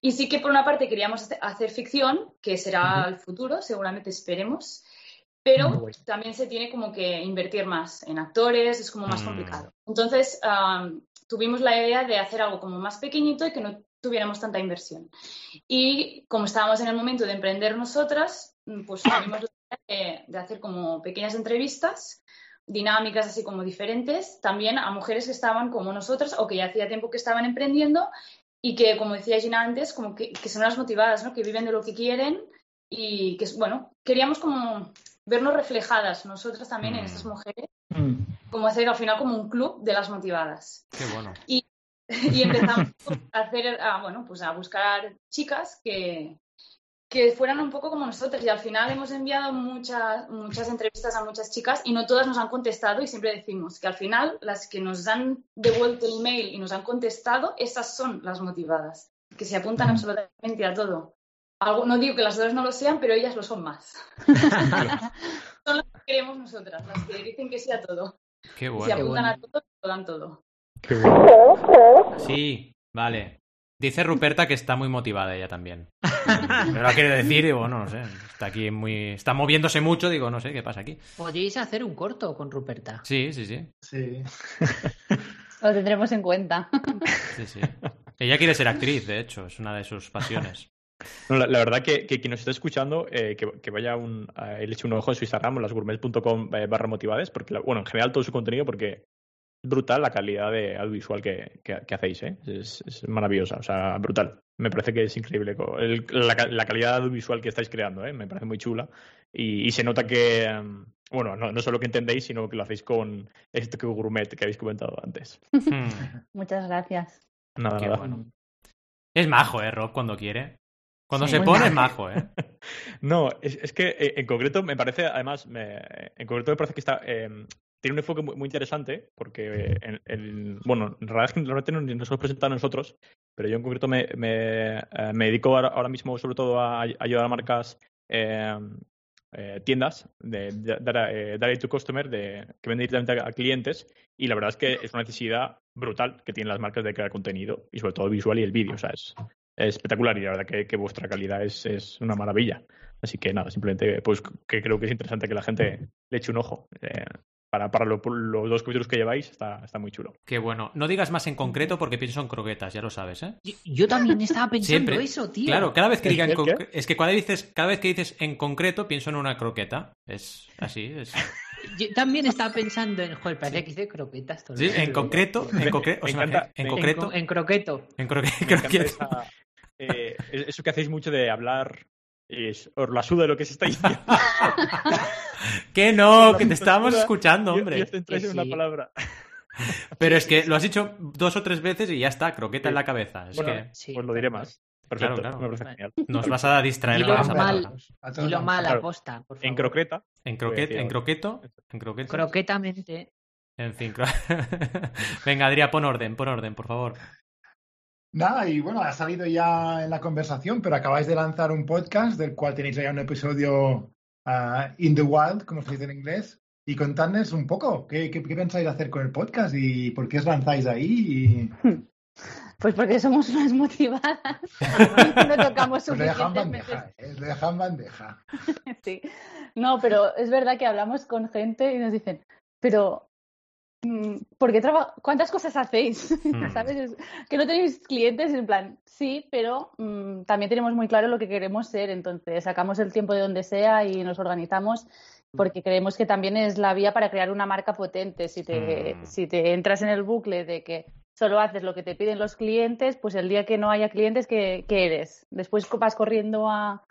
Y sí que por una parte queríamos hacer ficción, que será el futuro, seguramente esperemos, pero también se tiene como que invertir más en actores, es como más Mm. complicado. Entonces am, tuvimos la idea de hacer algo como más pequeñito y que no tuviéramos tanta inversión. Y como estábamos en el momento de emprender nosotras, mm, pues tuvimos la idea de, de hacer como pequeñas entrevistas dinámicas así como diferentes, también a mujeres que estaban como nosotras o que ya hacía tiempo que estaban emprendiendo y que, como decía Gina antes, como que, que son las motivadas, ¿no? que viven de lo que quieren y que, bueno, queríamos como vernos reflejadas nosotras también en Mm. estas mujeres, Mm. como hacer al final como un club de las motivadas. Qué bueno. Y empezamos a hacer, a, bueno, pues a buscar chicas que, que fueran un poco como nosotros. Y al final hemos enviado muchas, muchas entrevistas a muchas chicas y no todas nos han contestado. Y siempre decimos que al final las que nos han devuelto el email y nos han contestado, esas son las motivadas, que se apuntan absolutamente a todo. Algo, no digo que las dos no lo sean, pero ellas lo son más. son las que queremos nosotras, las que dicen que sí a todo. Qué se bueno. apuntan bueno. a todo y lo dan todo. Qué bueno. Sí, vale. Dice Ruperta que está muy motivada ella también. Pero la quiere decir, y bueno, no sé. Está aquí muy. Está moviéndose mucho, digo, no sé qué pasa aquí. Podríais hacer un corto con Ruperta. Sí, sí, sí. Sí. Lo tendremos en cuenta. sí, sí. Ella quiere ser actriz, de hecho, es una de sus pasiones. No, la, la verdad que, que quien nos está escuchando, eh, que, que vaya un, a, le eche un ojo en su Instagram, lasgourmet.com eh, barra motivades, porque, la- bueno, en general todo su contenido, porque es brutal la calidad de audiovisual que, que- que hacéis, ¿eh? Es, es maravillosa, o sea, brutal. Me parece que es increíble el- la, ca- la calidad audiovisual que estáis creando, ¿eh? Me parece muy chula. Y, y se nota que, em, bueno, no, no solo que entendéis, sino que lo hacéis con este gourmet que habéis comentado antes. Hmm, Muchas gracias. Nada, qué nada. bueno. Es majo, ¿eh, Rob? Cuando quiere. Cuando Sí, se pone es majo. ¿eh? No, es, es que eh, en concreto me parece, además, me- en concreto me parece que está, eh, tiene un enfoque muy, muy interesante, porque, eh, en- bueno, en realidad es que normalmente no, nos hemos presentado a nosotros, pero yo en concreto me, me, eh, me dedico ahora, ahora mismo sobre todo a, a ayudar a marcas, eh, eh, tiendas, de, de, dar eh, direct to customer, de, que venden directamente a, a clientes, y la verdad es que es una necesidad brutal que tienen las marcas de crear contenido, y sobre todo visual y el vídeo, o sea, es, es espectacular y la verdad que, que vuestra calidad es, es una maravilla. Así que nada, simplemente pues que creo que es interesante que la gente le eche un ojo. Eh, para para lo- los dos capítulos que lleváis está, está muy chulo. Qué bueno. No digas más en concreto porque pienso en croquetas, ya lo sabes, ¿eh? Yo, yo también estaba pensando Siempre. eso, tío. Claro, cada vez que ¿El diga en qué, el qué? concre- Es que cada vez, dices, cada vez que dices en concreto pienso en una croqueta. Es así, es... Yo también estaba pensando en. Joder, parece que hice croquetas todo Sí, en concreto, en, concre- o sea, encanta- en concreto, co- en croqueto. en croque- Me encanta croqueta. esa, eh, eso que hacéis mucho de hablar, es, os la suda lo que se está diciendo. Que no, que te estábamos escuchando, hombre. os centráis en Que una sí. palabra. Pero es que lo has dicho dos o tres veces y ya está, croqueta en la cabeza. Es Bueno, que Sí, Pues lo diré más. Perfecto, Claro, claro. me parece genial. nos vas a distraer con esa mal. Y lo mal aposta, por favor. En croqueta, En, croquet, en croqueto, en croqueto. Croquetamente. En fin, Venga, Adrián, pon orden, pon orden, por favor. Nada, y bueno, ha salido ya en la conversación, pero acabáis de lanzar un podcast del cual tenéis ya un episodio ah, in the wild, como se dice en inglés. Y contadnos un poco, ¿qué, qué, qué pensáis hacer con el podcast y por qué os lanzáis ahí? Y... Pues porque somos unas motivadas. no tocamos dejan suficientes bandeja, ¿eh? Lo dejan bandeja. Sí. No, pero es verdad que hablamos con gente y nos dicen, pero ¿por qué traba- ¿cuántas cosas hacéis? Hmm. ¿Sabes? Es que no tenéis clientes, en plan, sí, pero mm, también tenemos muy claro lo que queremos ser, entonces sacamos el tiempo de donde sea y nos organizamos porque creemos que también es la vía para crear una marca potente. Si te, Mm. si te entras en el bucle de que solo haces lo que te piden los clientes, pues el día que no haya clientes, ¿qué, qué eres? Después vas corriendo a,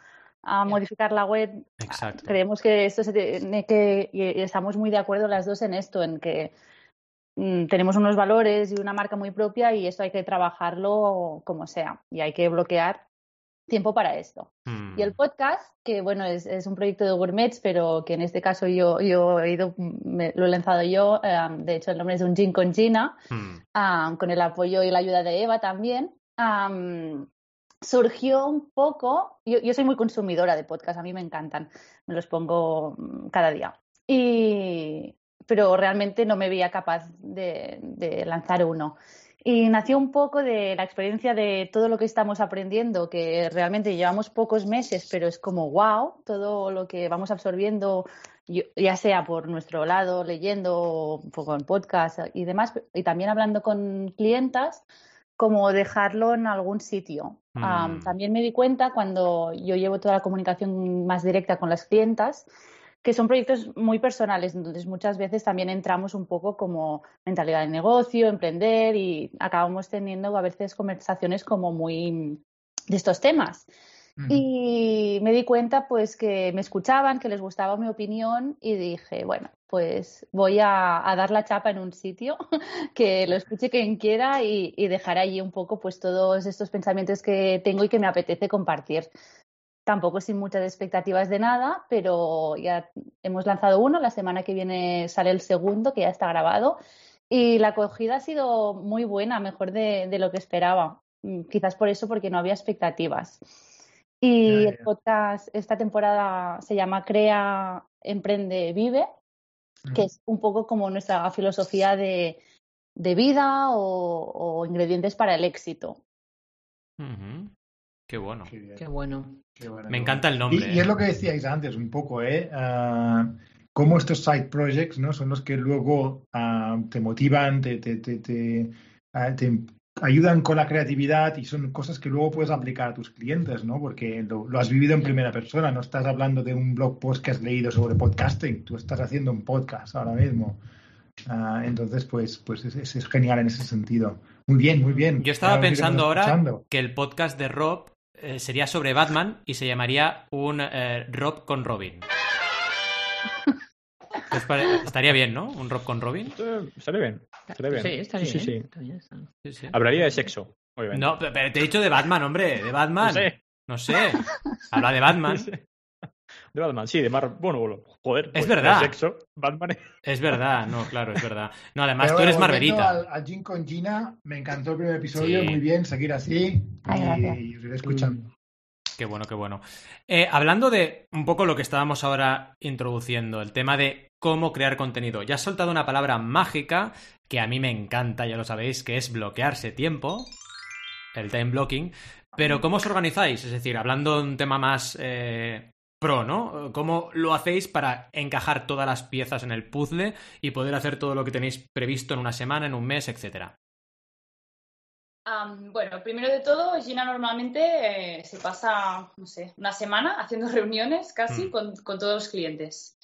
a modificar la web, Exacto. creemos que esto se tiene que y estamos muy de acuerdo las dos en esto en que mm, tenemos unos valores y una marca muy propia y esto hay que trabajarlo como sea y hay que bloquear tiempo para esto. Y el podcast que bueno es, es un proyecto de gourmets pero que en este caso yo yo he ido me- lo he lanzado yo eh, de hecho el nombre es un gin con Gina am, con el apoyo y la ayuda de Eva también, am, surgió un poco, yo, yo soy muy consumidora de podcasts, a mí me encantan, me los pongo mm, cada día. Y pero realmente no me veía capaz de, de lanzar uno. Y nació un poco de la experiencia de todo lo que estamos aprendiendo, que realmente llevamos pocos meses, pero es como wow, todo lo que vamos absorbiendo, ya sea por nuestro lado, leyendo, un poco en podcast y demás, y también hablando con clientas, como dejarlo en algún sitio. Mm. también me di cuenta cuando yo llevo toda la comunicación más directa con las clientas, que son proyectos muy personales, entonces muchas veces también entramos un poco como mentalidad de negocio, emprender y acabamos teniendo a veces conversaciones como muy de estos temas. Y me di cuenta pues que me escuchaban, que les gustaba mi opinión y dije, bueno, pues voy a, dar la chapa en un sitio que lo escuche quien quiera y, y, dejar allí un poco pues todos estos pensamientos que tengo y que me apetece compartir. Tampoco sin muchas expectativas de nada, pero ya hemos lanzado uno, la semana que viene sale el segundo, que ya está grabado, y la acogida ha sido muy buena, mejor de, de lo que esperaba. Mm, quizás por eso, porque no había expectativas. Y el podcast esta temporada se llama Crea, Emprende, Vive, que es un poco como nuestra filosofía de, de vida o, o ingredientes para el éxito. Qué bueno. Qué bien, Qué bueno. qué bueno, Me encanta el nombre. Y, y es ¿eh? lo que decíais antes, un poco, ¿eh? Ah, cómo estos side projects, ¿no? Son los que luego ah, te motivan, te, te, te, te, ah, te ayudan con la creatividad y son cosas que luego puedes aplicar a tus clientes, ¿no? Porque lo, lo has vivido en primera persona, no estás hablando de un blog post que has leído sobre podcasting, tú estás haciendo un podcast ahora mismo. Entonces, pues, pues es, es- es genial en ese sentido. Muy bien, muy bien. Yo estaba pensando ahora escuchando. que el podcast de Rob eh, sería sobre Batman y se llamaría un eh, Rob con Robin. ¿Qué os pare- Estaría bien, ¿no? Un Rob con Robin. Eh, Estaría bien. Estaría bien. Sí, está bien. Sí, sí. está bien, está bien. Sí, sí. Hablaría de sexo, obviamente. No, pe- pero te he dicho de Batman, hombre, de Batman. No sé. No sé. Habla de Batman. De Batman, sí, de Mar... Bueno, bueno, joder. pues, verdad. Sexo, Batman. Es verdad, no, claro, es verdad. No, además Pero tú eres Marvelita. Al, al Gin con Gina, me encantó el primer episodio, Sí. muy bien, seguir así. Ay, y os iré escuchando. Qué bueno, qué bueno. Eh, hablando de un poco lo que estábamos ahora introduciendo, el tema de cómo crear contenido. Ya has soltado una palabra mágica que a mí me encanta, ya lo sabéis, que es bloquearse tiempo, el time blocking. Pero ¿cómo os organizáis? Es decir, hablando de un tema más eh, pro, ¿no? ¿Cómo lo hacéis para encajar todas las piezas en el puzzle y poder hacer todo lo que tenéis previsto en una semana, en un mes, etcétera? Bueno, primero de todo, Gina normalmente eh, se pasa, no sé, una semana haciendo reuniones casi Mm. con, con todos los clientes.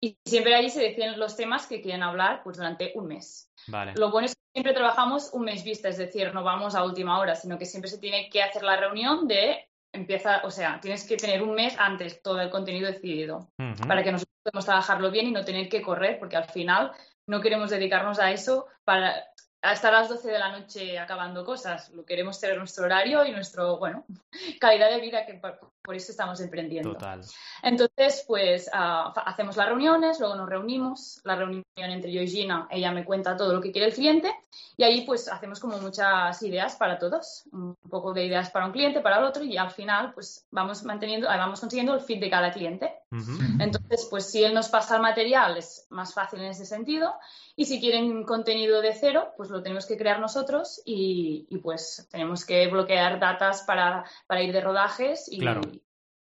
Y siempre ahí se deciden los temas que quieren hablar pues, durante un mes. Vale. Lo bueno es que siempre trabajamos un mes vista, es decir, no vamos a última hora, sino que siempre se tiene que hacer la reunión de empieza, o sea, tienes que tener un mes antes todo el contenido decidido para que nosotros podamos trabajarlo bien y no tener que correr, porque al final no queremos dedicarnos a eso para hasta las 12 de la noche acabando cosas. Lo queremos tener nuestro horario y nuestro, bueno, calidad de vida que por, por eso estamos emprendiendo. Total. Entonces, pues fa- hacemos las reuniones, luego nos reunimos, la reunión entre yo y Gina, ella me cuenta todo lo que quiere el cliente y ahí pues hacemos como muchas ideas para todos, un poco de ideas para un cliente, para el otro y al final pues vamos manteniendo, vamos consiguiendo el feed de cada cliente. Ujú. Entonces, pues si él nos pasa el material es más fácil en ese sentido y si quieren contenido de cero, pues lo tenemos que crear nosotros y, y, pues tenemos que bloquear datas para, para ir de rodajes y Claro.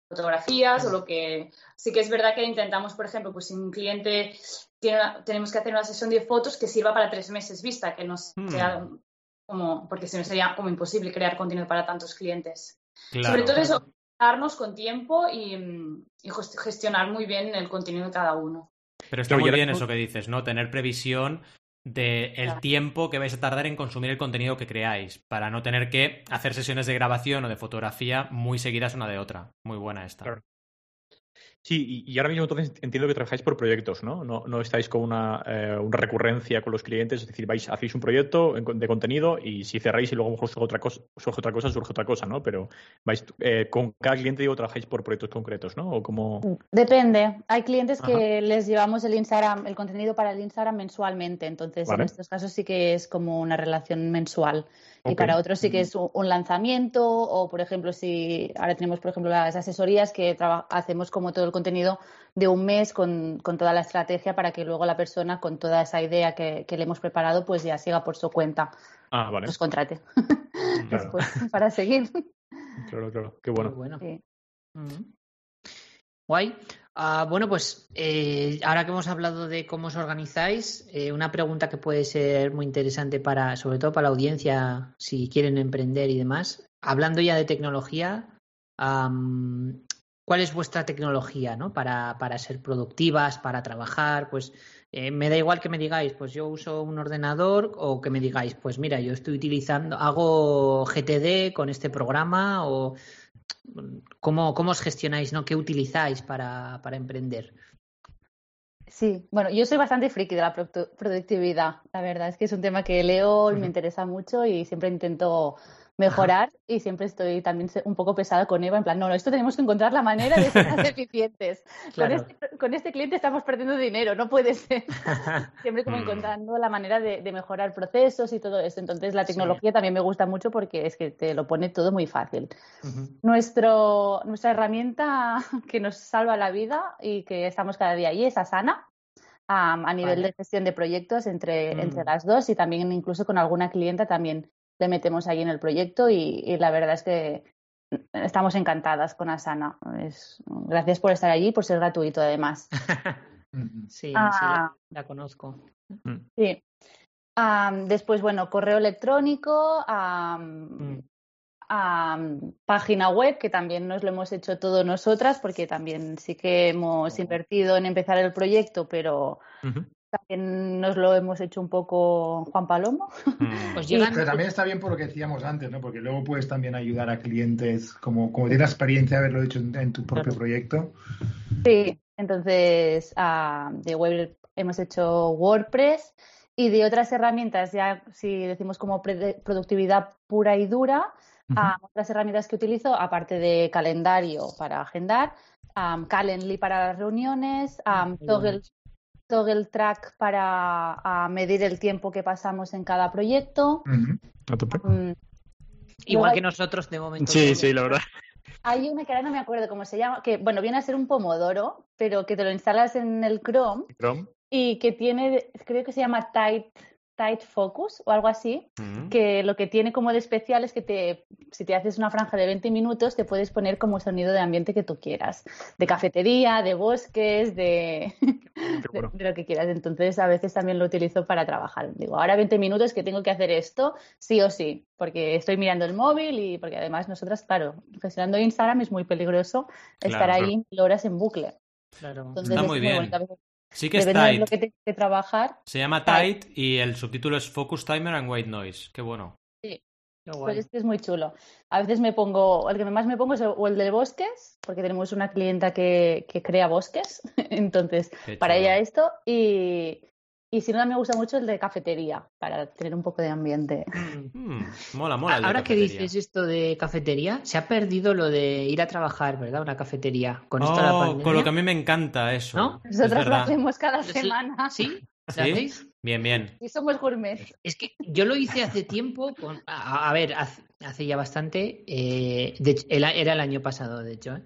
fotografías o lo que... Sí que es verdad que intentamos, por ejemplo, pues si un cliente tiene una- tenemos que hacer una sesión de fotos que sirva para tres meses vista, que no Hmm. sea como... porque si no sería como imposible crear contenido para tantos clientes. Claro. Sobre todo eso, darnos con tiempo y, y gest- gestionar muy bien el contenido de cada uno. Pero está y muy bien eso que dices, ¿no? Tener previsión de el Claro. tiempo que vais a tardar en consumir el contenido que creáis, para no tener que hacer sesiones de grabación o de fotografía muy seguidas una de otra. Muy buena esta. Claro. Sí, y, ahora mismo entonces entiendo que trabajáis por proyectos, ¿no? No, no estáis con una, eh, una recurrencia con los clientes, es decir, vais, hacéis un proyecto de contenido y si cerráis y luego a lo mejor surge otra cosa, surge otra cosa, surge otra cosa, ¿no? Pero vais eh, con cada cliente, digo, trabajáis por proyectos concretos, ¿no? O como... Depende. Hay clientes que les llevamos el Instagram, el contenido para el Instagram mensualmente. Entonces, Vale. en estos casos sí que es como una relación mensual. Y para otros sí que es un lanzamiento o, por ejemplo, si ahora tenemos, por ejemplo, las asesorías que hacemos como todo el contenido de un mes con, con toda la estrategia para que luego la persona con toda esa idea que, que le hemos preparado pues ya siga por su cuenta, Ah, vale. nos contrate Claro, después para seguir. claro, claro. Qué bueno. bueno. Sí. Mm. Guay. Ah, bueno, pues eh, ahora que hemos hablado de cómo os organizáis, eh, una pregunta que puede ser muy interesante para, sobre todo para la audiencia, si quieren emprender y demás. Hablando ya de tecnología, ¿cuál es vuestra tecnología, ¿no? Para, para ser productivas, para trabajar, pues eh, me da igual que me digáis, pues yo uso un ordenador o que me digáis, pues mira, yo estoy utilizando, hago GTD con este programa o cómo, cómo os gestionáis, ¿no? ¿Qué utilizáis para, para emprender? Sí, bueno, yo soy bastante friki de la productividad. La verdad es que es un tema que leo y me interesa mucho y siempre intento mejorar y siempre estoy también un poco pesada con Eva, en plan, no, no, esto tenemos que encontrar la manera de ser más eficientes. Claro. Con, este, con este cliente estamos perdiendo dinero, no puede ser. Siempre como Mm. encontrando la manera de, de mejorar procesos y todo esto. Entonces la Sí. tecnología también me gusta mucho porque es que te lo pone todo muy fácil. Nuestro, nuestra herramienta que nos salva la vida y que estamos cada día ahí es Asana, am, a nivel Vale. de gestión de proyectos entre, Mm. entre las dos y también incluso con alguna clienta también le metemos ahí en el proyecto y, y la verdad es que estamos encantadas con Asana. Es, gracias por estar allí y por ser gratuito además. Sí, sí, Ah. la, la conozco. Sí. Am, después, bueno, correo electrónico, Mm. am, página web, que también nos lo hemos hecho todos nosotras, porque también sí que hemos Oh. invertido en empezar el proyecto, pero. También nos lo hemos hecho un poco Juan Palomo. Mm. Pues llegan. Pero también está bien por lo que decíamos antes, ¿no? Porque luego puedes también ayudar a clientes, como, como tienes la experiencia de haberlo hecho en, en tu propio Claro. proyecto. Sí, entonces ah, de web hemos hecho WordPress y de otras herramientas, ya si decimos como productividad pura y dura, ah, otras herramientas que utilizo, aparte de calendario para agendar, am, Calendly para las reuniones, Muy Toggle. Toggle Track para medir el tiempo que pasamos en cada proyecto. Ujú. A tope. Mm, Igual que nosotros de momento. Sí, sí, la verdad. Hay una que ahora no me acuerdo cómo se llama, que bueno, viene a ser un pomodoro, pero que te lo instalas en el Chrome Chrome. y que tiene, creo que se llama Tight, Tight Focus o algo así, Mm. que lo que tiene como de especial es que te, si te haces una franja de 20 minutos, te puedes poner como sonido de ambiente que tú quieras, de cafetería, de bosques, de, de lo que quieras. Entonces, a veces también lo utilizo para trabajar. Digo, ahora 20 minutos que tengo que hacer esto, sí o sí, porque estoy mirando el móvil y porque además nosotras, claro, gestionando Instagram es muy peligroso estar Claro. ahí horas en bucle. Claro. Entonces, Está es muy bien. bonito. Sí que es de lo tight. que que trabajar, Se llama Tight. Tight y el subtítulo es Focus Timer and White Noise. Qué bueno. Qué pues este es muy chulo. A veces me pongo, el que más me pongo es el, o el de bosques, porque tenemos una clienta que, que crea bosques, entonces para ella esto, y, y si no, me gusta mucho el de cafetería, para tener un poco de ambiente. Mm. Mola, mola. el de Ahora que dices esto de cafetería, se ha perdido lo de ir a trabajar, ¿verdad? Una cafetería. Con esto la Oh, pandemia. con lo que a mí me encanta eso. ¿No? Es Nosotras lo hacemos cada semana ¿Sí? ¿Lo ¿Sí? hacéis? Bien, bien. y somos gourmet. Es que yo lo hice hace tiempo, con- a, a ver, hace, hace ya bastante, eh, de era el año pasado, de hecho, ¿eh?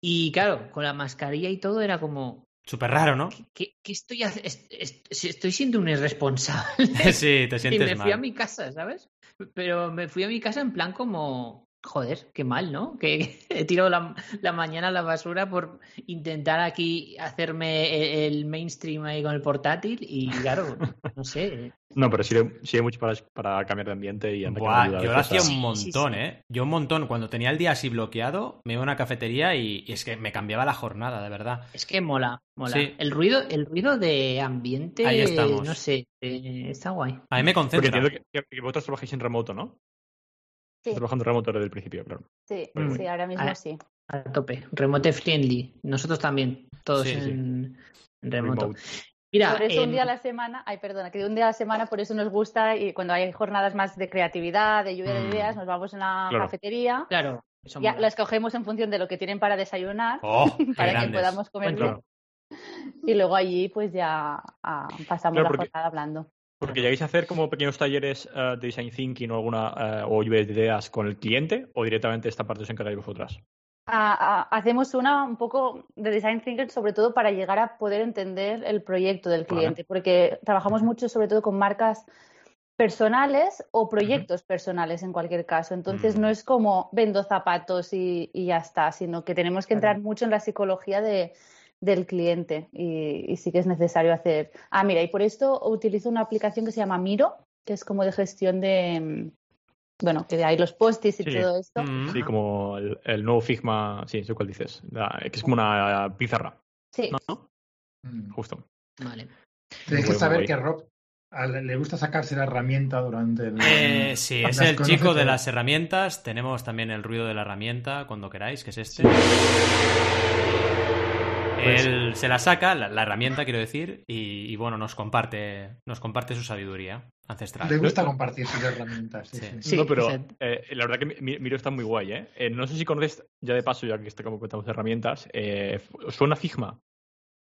y claro, con la mascarilla y todo era como, Súper raro, ¿no? ¿qué, qué estoy haciendo? Estoy siendo un irresponsable. sí, te y sientes me fui a mi casa, ¿sabes? Pero me fui a mi casa en plan como, joder, qué mal, ¿no? Que he tirado la, la mañana a la basura por intentar aquí hacerme el, el mainstream ahí con el portátil y claro, no sé. No, pero sirve, sirve mucho para, para cambiar de ambiente y anda que Buah, yo lo hacía un Sí, sí, montón, sí. ¿eh? Yo un montón. Cuando tenía el día así bloqueado, me iba a una cafetería y, y es que me cambiaba la jornada, de verdad. Es que mola, mola. Sí. El ruido, el ruido de ambiente, Ahí estamos. no sé, eh, está guay. A mí me Porque concentra. entiendo que, que vosotros trabajáis en remoto, ¿no? Sí, Estás trabajando remoto desde el principio, claro. sí, sí, ahora mismo sí. A tope. Remote friendly. Nosotros también, todos Sí, sí. en, remoto. Remote. Mira, Por eso un em, día a la semana, ay, perdona, que de un día a la semana, por eso nos gusta y cuando hay jornadas más de creatividad, de lluvia de Mm. ideas, nos vamos a la Claro. cafetería. claro, Ya las cogemos en función de lo que tienen para desayunar, Oh, para que grandes. podamos comer Bueno, bien. Y luego allí, pues ya ah, pasamos Claro, la porque- jornada hablando. Porque llegáis a hacer como pequeños talleres eh, de design thinking o alguna eh, o lluvia de ideas con el cliente o directamente esta parte os encargáis vosotras. hacemos una un poco de design thinking, sobre todo para llegar a poder entender el proyecto del Vale. cliente, porque trabajamos mucho, sobre todo con marcas personales o proyectos personales en cualquier caso. Entonces Mm. no es como vendo zapatos y, y ya está, sino que tenemos que entrar mucho en la psicología de, del cliente y, y sí que es necesario hacer. Ah, mira, y por esto utilizo una aplicación que se llama Miro, que es como de gestión de, mm, bueno, que hay los post-its y Sí. todo esto. Mm. Sí, como el, el nuevo Figma, sí, sé cuál dices, la- que es como una pizarra, Sí, ¿no? Mm. Justo. Vale. Tenéis Muy que saber que Rob le gusta sacarse la herramienta durante el. Eh, sí, es el chico de las herramientas. Tenemos también el ruido de la herramienta cuando queráis, que es este. Él se la saca, la, la herramienta quiero decir, y, y, bueno, nos comparte, nos comparte su sabiduría ancestral. Le gusta compartir sus herramientas. sí, Sí. sí. Sí, no, pero eh, la verdad que Mi- Miro está muy guay, ¿eh? Eh, No sé si conoces, ya de paso, ya que está como contamos herramientas, eh, ¿os suena Figma?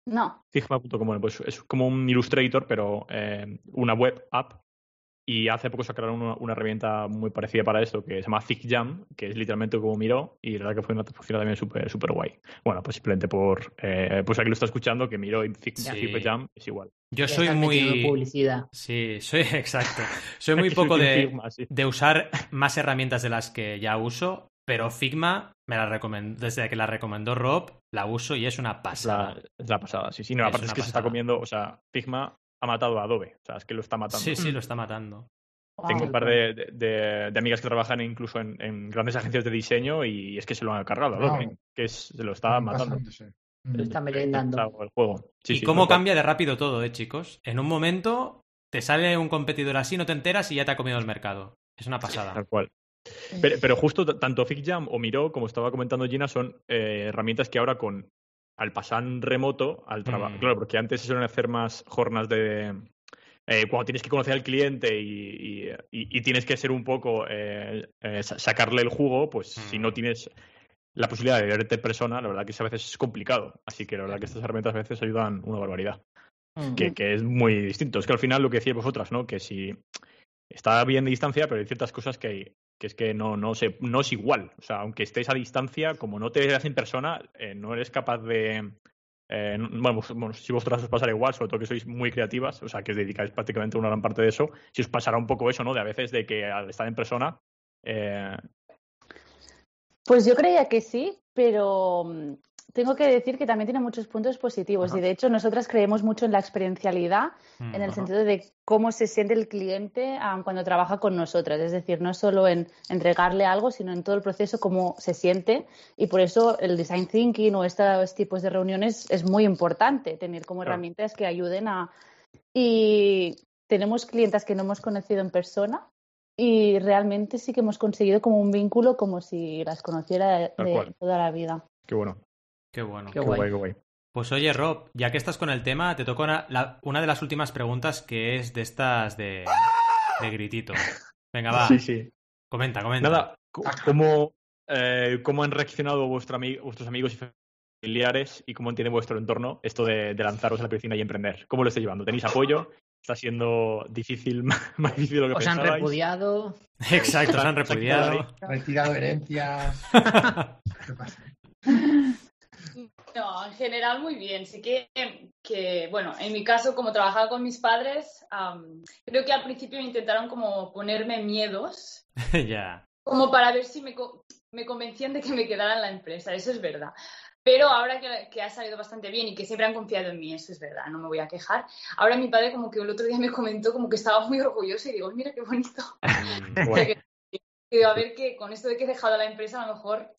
no. Figma.com, bueno, pues es como un Illustrator, pero eh, una web app. Y hace poco sacaron una, una herramienta muy parecida para esto, que se llama ThickJam, que es literalmente como Miro, y la verdad que fue una funciona también súper súper guay. Bueno, pues simplemente por, eh, pues aquí lo está escuchando, que Miro y Thick- Sí. ThickJam es igual. Yo soy estás muy... publicidad. Sí, soy exacto. Soy muy poco de, Figma, sí. de usar más herramientas de las que ya uso, pero Figma me la recomendó, desde que la recomendó Rob, la uso y es una pasada. la, es la pasada, sí, sí. No, Es aparte es que se está comiendo, o sea, Figma ha matado a Adobe, o sea, es que lo está matando. Sí, sí, lo está matando. Tengo un par de, de- de- de amigas que trabajan incluso en, en grandes agencias de diseño y es que se lo han cargado. Adobe, que es- se lo está matando. Mm. está merendando. El juego. Sí, y sí, cómo cambia de rápido todo, ¿eh, chicos? En un momento te sale un competidor así, no te enteras y ya te ha comido el mercado. Es una pasada. Tal cual. Pero, pero justo tanto FigJam o Miro, como estaba comentando Gina, son eh, herramientas que ahora con al pasar remoto al trabajo, Mm. claro, porque antes se suelen hacer más jornadas de eh, cuando tienes que conocer al cliente y, y- tienes que ser un poco eh, eh, sa- sacarle el jugo, pues si Mm. no tienes la posibilidad de verte en persona, la verdad que a veces es complicado. Así que la verdad que estas herramientas a veces ayudan una barbaridad Mm. que, que es muy distinto. Es que al final lo que decíais vosotras, ¿no? Que si está bien de distancia, pero hay ciertas cosas que, hay- que es que no, no, se, no es igual. O sea, aunque estés a distancia, como no te veas en persona, eh, no eres capaz de... eh, no- bueno, vos- bueno, si vosotras os pasará igual, sobre todo que sois muy creativas, o sea, que os dedicáis prácticamente una gran parte de eso, si os pasará un poco eso, ¿no? De a veces de que al estar en persona... eh, Pues yo creía que sí, pero mm, tengo que decir que también tiene muchos puntos positivos. Ajá. Y de hecho, nosotras creemos mucho en la experiencialidad, Mm. en el Ajá. sentido de cómo se siente el cliente ah, cuando trabaja con nosotras. Es decir, no solo en entregarle algo, sino en todo el proceso, cómo se siente. Y por eso el design thinking o estos tipos de reuniones es muy importante tener como Claro. herramientas que ayuden a. Y tenemos clientas que no hemos conocido en persona. Y realmente sí que hemos conseguido como un vínculo como si las conociera de, de toda la vida. qué bueno, Qué bueno. Qué qué guay. guay, qué guay. Pues oye, Rob, ya que estás con el tema, te toca una, la- una de las últimas preguntas que es de estas de, de gritito. Venga, va. Sí, sí. Comenta, comenta. Nada, ¿cómo, eh, cómo han reaccionado vuestro ami- vuestros amigos y familiares y cómo entiende vuestro entorno esto de, de lanzaros a la piscina y emprender? ¿Cómo lo estáis llevando? ¿Tenéis apoyo? ¿Está siendo difícil, más difícil de lo que Os han pensabais? repudiado. Exacto, se han repudiado. Retirado herencias. ¿Qué pasa? No, en general muy bien. Sí que, que, bueno, en mi caso, como trabajaba con mis padres, am, creo que al principio intentaron como ponerme miedos, ya. como para ver si me, me convencían de que me quedara en la empresa, eso es verdad. Pero ahora que, que ha salido bastante bien y que siempre han confiado en mí, eso es verdad, no me voy a quejar. Ahora mi padre como que el otro día me comentó como que estaba muy orgulloso y digo, mira qué bonito. Mm, Guay. Digo, a ver que con esto de que he dejado la empresa a lo mejor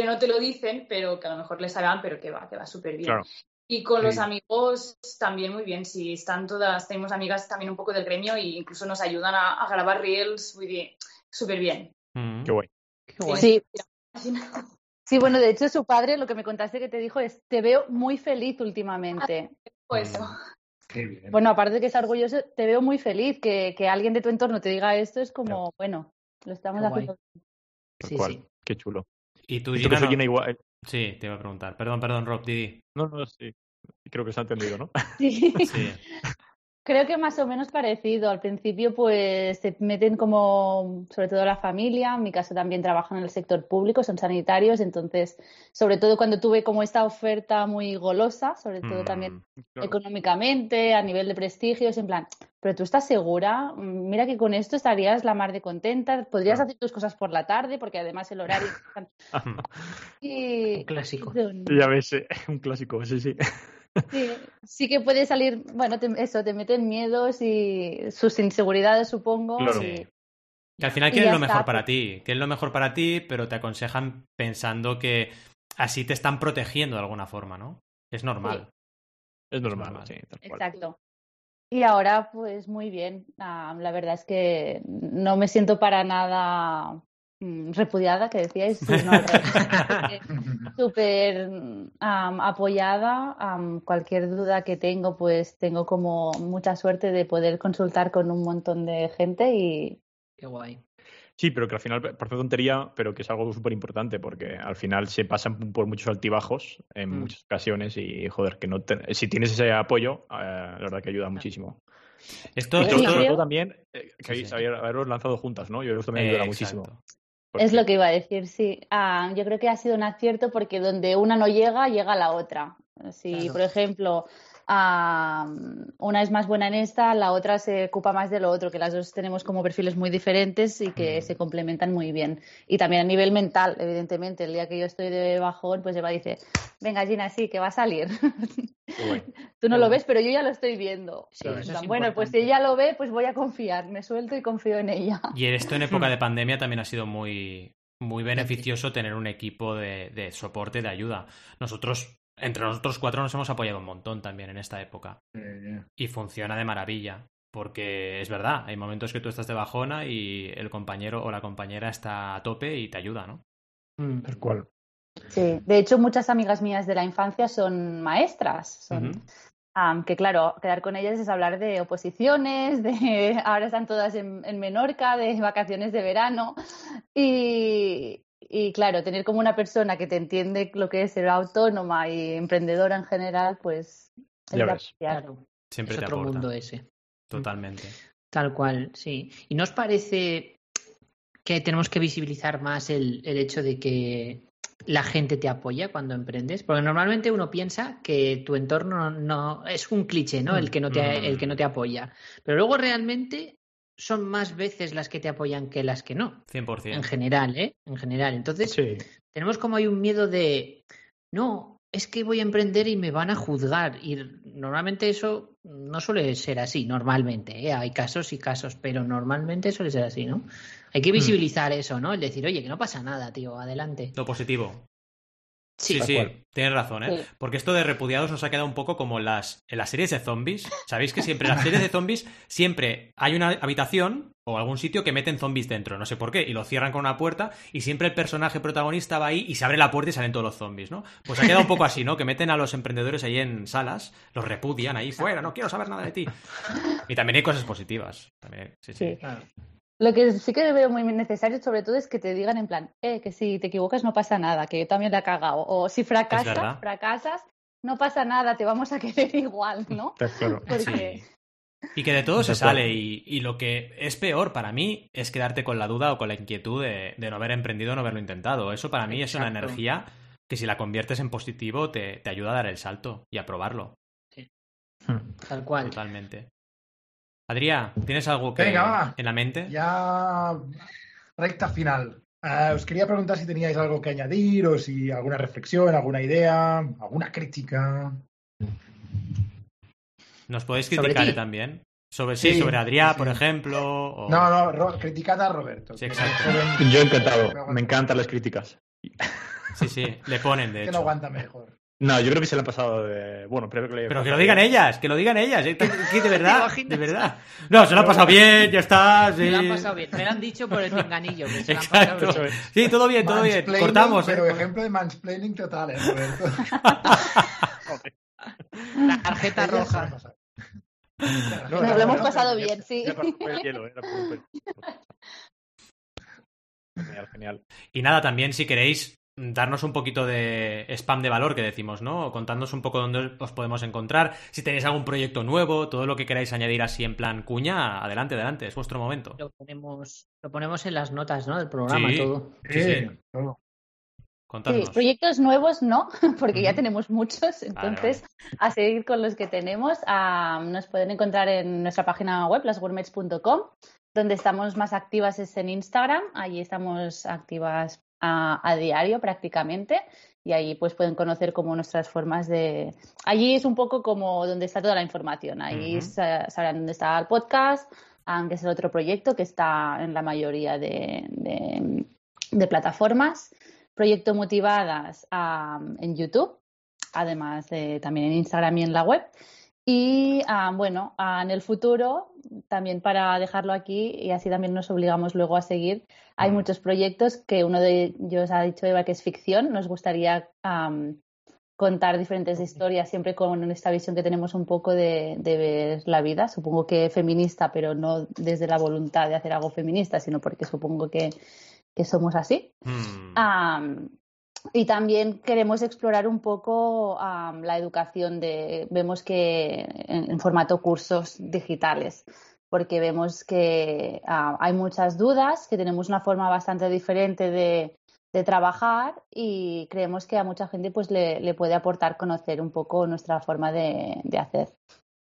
que no te lo dicen, pero que a lo mejor les hagan, pero que va, que va súper bien. Claro. Y con los amigos también muy bien. Si están todas, tenemos amigas también un poco del gremio e incluso nos ayudan a, a grabar reels muy bien, súper bien. mm. Qué guay. Qué guay. Sí, sí, bueno, de hecho su padre lo que me contaste que te dijo es, te veo muy feliz últimamente. Pues eso. Qué bien. Bueno, aparte de que es orgulloso, te veo muy feliz. Que, que alguien de tu entorno te diga esto es como, bueno, lo estamos Qué haciendo. Qué chulo. Y tú, Gina, no- Gina igual. Sí, te iba a preguntar. Perdón, perdón, Rob, Didi. No, no, sí. Creo que se ha entendido, ¿no? Sí. Sí. Creo que más o menos parecido. Al principio, pues se meten como, sobre todo la familia. En mi caso también trabajan en el sector público, son sanitarios. Entonces, sobre todo cuando tuve como esta oferta muy golosa, sobre todo Mm, también Claro. económicamente, a nivel de prestigio, es en plan, pero tú estás segura, Mm, mira que con esto estarías la mar de contenta, podrías Claro. hacer tus cosas por la tarde, porque además el horario. y, Un clásico. Ya ves, eh, un clásico, sí, sí. Sí, sí que puede salir, bueno, te- eso, te meten miedos y sus inseguridades, supongo. Claro. y- Sí. Que al final quieren lo está, mejor para ti, quieren lo mejor para ti, pero te aconsejan pensando que así te están protegiendo de alguna forma, ¿no? Es normal. Es normal, normal. sí, tal cual. Exacto. Y ahora, pues muy bien. Ah, la verdad es que no me siento para nada mm, repudiada, que decíais. Súper am, apoyada. Am, cualquier duda que tengo, pues tengo como mucha suerte de poder consultar con un montón de gente y Qué guay. Sí, pero que al final parece tontería, pero que es algo súper importante porque al final se pasan por muchos altibajos en Mm. muchas ocasiones y, joder, que no te- si tienes ese apoyo, eh, la verdad que ayuda muchísimo. Esto, Y sobre, esto- sobre todo también eh, que Sí, haberos lanzado juntas, ¿no? Yo creo que esto me ayuda Eh, muchísimo. Es lo que iba a decir, sí. Ah, yo creo que ha sido un acierto porque donde una no llega, llega la otra. Si, Claro. por ejemplo, ah, una es más buena en esta, la otra se ocupa más de lo otro, que las dos tenemos como perfiles muy diferentes y que Mm. se complementan muy bien. Y también a nivel mental, evidentemente, el día que yo estoy de bajón, pues Eva dice, venga Gina, sí, que va a salir. Tú no lo ves, pero yo ya lo estoy viendo. Sí, es bueno, pues si ella lo ve, pues voy a confiar, me suelto y confío en ella. Y esto en época de pandemia también ha sido muy, muy beneficioso tener un equipo de, de soporte, de ayuda. Nosotros, entre nosotros cuatro, nos hemos apoyado un montón también en esta época. Y funciona de maravilla. Porque es verdad, hay momentos que tú estás de bajona y el compañero o la compañera está a tope y te ayuda, ¿no? Mm. Tal cual. Sí, de hecho muchas amigas mías de la infancia son maestras, son, que claro, quedar con ellas es hablar de oposiciones, de ahora están todas en, en Menorca, de vacaciones de verano y, y claro, tener como una persona que te entiende lo que es ser autónoma y emprendedora en general, pues es Ya ves. Claro, Siempre es te otro aporta. mundo ese. Totalmente. Tal cual, sí. ¿Y no os parece que tenemos que visibilizar más el, el hecho de que la gente te apoya cuando emprendes? Porque normalmente uno piensa que tu entorno no es un cliché, ¿no? El que no te, Mm. el que no te apoya. Pero luego realmente son más veces las que te apoyan que las que no. 100%. En general, ¿eh? En general. Entonces, Sí. tenemos como hay un miedo de, no, es que voy a emprender y me van a juzgar. Y normalmente eso no suele ser así, normalmente. ¿eh? Hay casos y casos, pero normalmente suele ser así, ¿no? Hay que visibilizar eso, ¿no? El decir, oye, que no pasa nada, tío, adelante. Lo positivo. Sí, Sí, tienes razón, ¿eh? Sí. Porque esto de repudiados nos ha quedado un poco como las, en las series de zombies. Sabéis que siempre en las series de zombies siempre hay una habitación o algún sitio que meten zombies dentro, no sé por qué, y lo cierran con una puerta y siempre el personaje protagonista va ahí y se abre la puerta y salen todos los zombies, ¿no? Pues ha quedado un poco así, ¿no? Que meten a los emprendedores ahí en salas, los repudian ahí fuera, no quiero saber nada de ti. Y también hay cosas positivas. También, sí, sí. Sí. Claro. Lo que sí que veo muy necesario, sobre todo, es que te digan en plan, eh, que si te equivocas no pasa nada, que yo también la he cagado. O si fracasas, fracasas, no pasa nada, te vamos a querer igual, ¿no? Está claro. Porque Sí. Y que de todo se sale. Y, y lo que es peor para mí es quedarte con la duda o con la inquietud de, de no haber emprendido o no haberlo intentado. Eso para mí es una energía que si la conviertes en positivo te, te ayuda a dar el salto y a probarlo. Tal cual. Totalmente. Adrià, ¿tienes algo que Venga, va. en la mente? Ya recta final. Ah, os quería preguntar si teníais algo que añadir o si alguna reflexión, alguna idea, alguna crítica. ¿Nos podéis ¿Sobre criticar ti? eh, también? Sobre sí, Sí, sobre Adrià, sí. por ejemplo. o- No, no, Ro- criticad a Roberto. Sí, que exacto. Yo encantado. que Me encantan las críticas. Sí, sí, le ponen, de Que no hecho. aguanta mejor. No, yo creo que se le han pasado de. Bueno, pero que le. Pero que lo digan ellas, que lo digan ellas. ¿eh? Que, que de verdad, de verdad. No, se lo ha pasado bien, ya está. Sí. Me lo han pasado bien. Me lo han dicho por el pinganillo. que se lo han pasado Exacto. bien. Sí, todo bien, todo bien. Cortamos, Pero ¿eh? ejemplo de mansplaining total, ¿eh, Roberto? La tarjeta se roja. No, Nos no, lo hemos pasado bien, sí. Genial, genial. Y nada, también si queréis, darnos un poquito de spam de valor que decimos, ¿no? Contadnos un poco dónde os podemos encontrar, si tenéis algún proyecto nuevo, todo lo que queráis añadir así en plan cuña, adelante, adelante, es vuestro momento. Lo ponemos, lo ponemos en las notas, ¿no? Del programa, Sí. todo. Sí, sí. Todo. Sí, proyectos nuevos no, porque ya tenemos muchos, entonces a seguir con los que tenemos. Ah, nos pueden encontrar en nuestra página web, lasgourmets.com, donde estamos más activas es en Instagram, allí estamos activas a, a diario prácticamente y ahí pues pueden conocer como nuestras formas de... Allí es un poco como donde está toda la información, ahí Ujú. sa- sabrán dónde está el podcast, aunque es el otro proyecto que está en la mayoría de, de- de plataformas. Proyecto Motivadas am, en YouTube, además de también en Instagram y en la web. Y ah, bueno, ah, en el futuro, también para dejarlo aquí y así también nos obligamos luego a seguir, hay Mm. muchos proyectos que uno de ellos ha dicho Eva que es ficción. Nos gustaría am, contar diferentes historias, siempre con esta visión que tenemos un poco de, de ver la vida. Supongo que feminista, pero no desde la voluntad de hacer algo feminista, sino porque supongo que, que somos así. Am, y también queremos explorar un poco am, la educación de, vemos que en, en formato cursos digitales, porque vemos que hay muchas dudas, que tenemos una forma bastante diferente de, de trabajar y creemos que a mucha gente pues le, le puede aportar conocer un poco nuestra forma de, de hacer.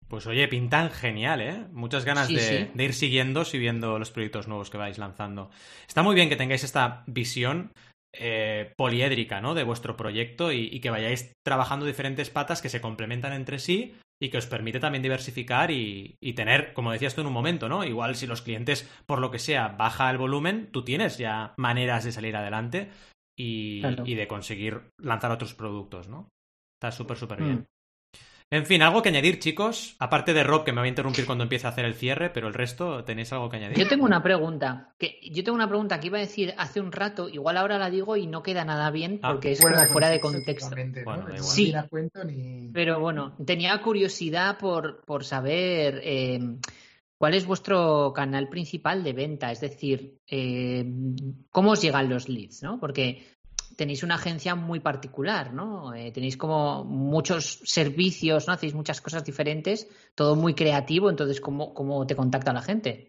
Pues oye, pintan genial, ¿eh? Muchas ganas Sí, de, sí. de ir siguiendo y viendo los proyectos nuevos que vais lanzando. Está muy bien que tengáis esta visión eh, poliédrica, ¿no? De vuestro proyecto y, y que vayáis trabajando diferentes patas que se complementan entre sí y que os permite también diversificar y, y tener, como decías tú en un momento, ¿no? Igual si los clientes, por lo que sea, baja el volumen, tú tienes ya maneras de salir adelante y, Claro. y de conseguir lanzar otros productos, ¿no? Está súper, súper bien. En fin, algo que añadir, chicos. Aparte de Rob, que me va a interrumpir cuando empiece a hacer el cierre, pero el resto, ¿tenéis algo que añadir? Yo tengo una pregunta. Que, yo tengo una pregunta que iba a decir hace un rato, igual ahora la digo y no queda nada bien Ah, porque es como fuera de contexto. Sí. viene a cuento ni... Pero bueno, tenía curiosidad por, por saber eh, cuál es vuestro canal principal de venta, es decir, eh, cómo os llegan los leads, ¿no? Porque tenéis una agencia muy particular, ¿no? Eh, tenéis como muchos servicios, ¿no? Hacéis muchas cosas diferentes, todo muy creativo, entonces, ¿cómo, cómo te contacta la gente?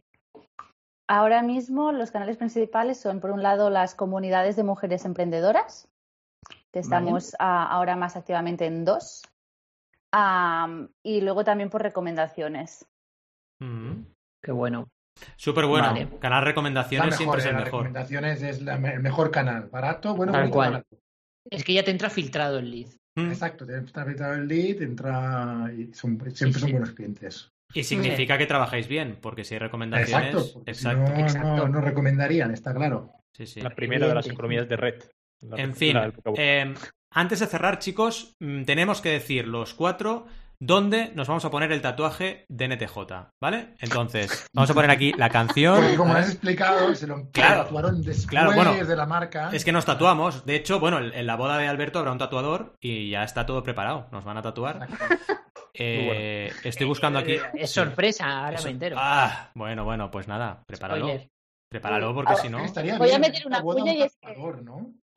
Ahora mismo los canales principales son, por un lado, las comunidades de mujeres emprendedoras, que estamos ah, ahora más activamente en dos, y luego también por recomendaciones. Mm. Qué bueno. Súper bueno. Vale. Canal recomendaciones mejor, siempre es eh, el mejor. recomendaciones es la el mejor canal. Barato, bueno, Tal cual. barato. Es que ya te entra filtrado el lead. Mm. Exacto, te está apretado el lead, entra y son- siempre son sí. buenos clientes. Y significa que trabajáis bien, porque si hay recomendaciones. Exacto, exacto. no, Exacto. no, no recomendarían, está claro. Sí, sí. La primera de las economías de red. En fin, eh, antes de cerrar, chicos, mm, tenemos que decir los cuatro dónde nos vamos a poner el tatuaje de NTJ, ¿vale? Entonces, vamos a poner aquí la canción. Porque como has explicado, se lo Claro. tatuaron después Claro, bueno, de la marca. Es que nos tatuamos. De hecho, bueno, en la boda de Alberto habrá un tatuador y ya está todo preparado. Nos van a tatuar. Eh, Estoy buscando aquí. Es sorpresa, ahora me entero. Ah, bueno, bueno, pues nada, prepáralo. Spoiler. Prepáralo porque Ah, si no. Estaría Voy a meter una cuña y es que-.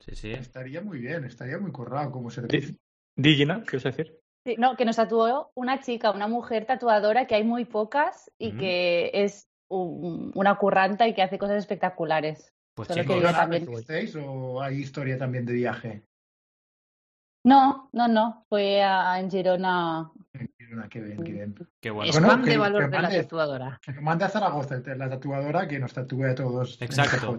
Sí, sí. Estaría muy bien, estaría muy corrado como servicio. Di, Gina, ¿qué vas a decir? Sí, no, que nos tatuó una chica, una mujer tatuadora que hay muy pocas y que es un- una curranta y que hace cosas espectaculares. Pues Solo chicos, que yo ¿Vosotros también. hicisteis o hay historia también de viaje? No, no, no, fue a- en Girona. Mira, Qué bien, qué bien. qué bueno. Bueno, Spam que- de valor que de la tatuadora. Que mande a Zaragoza la tatuadora que nos tatúe a todos. en Exacto.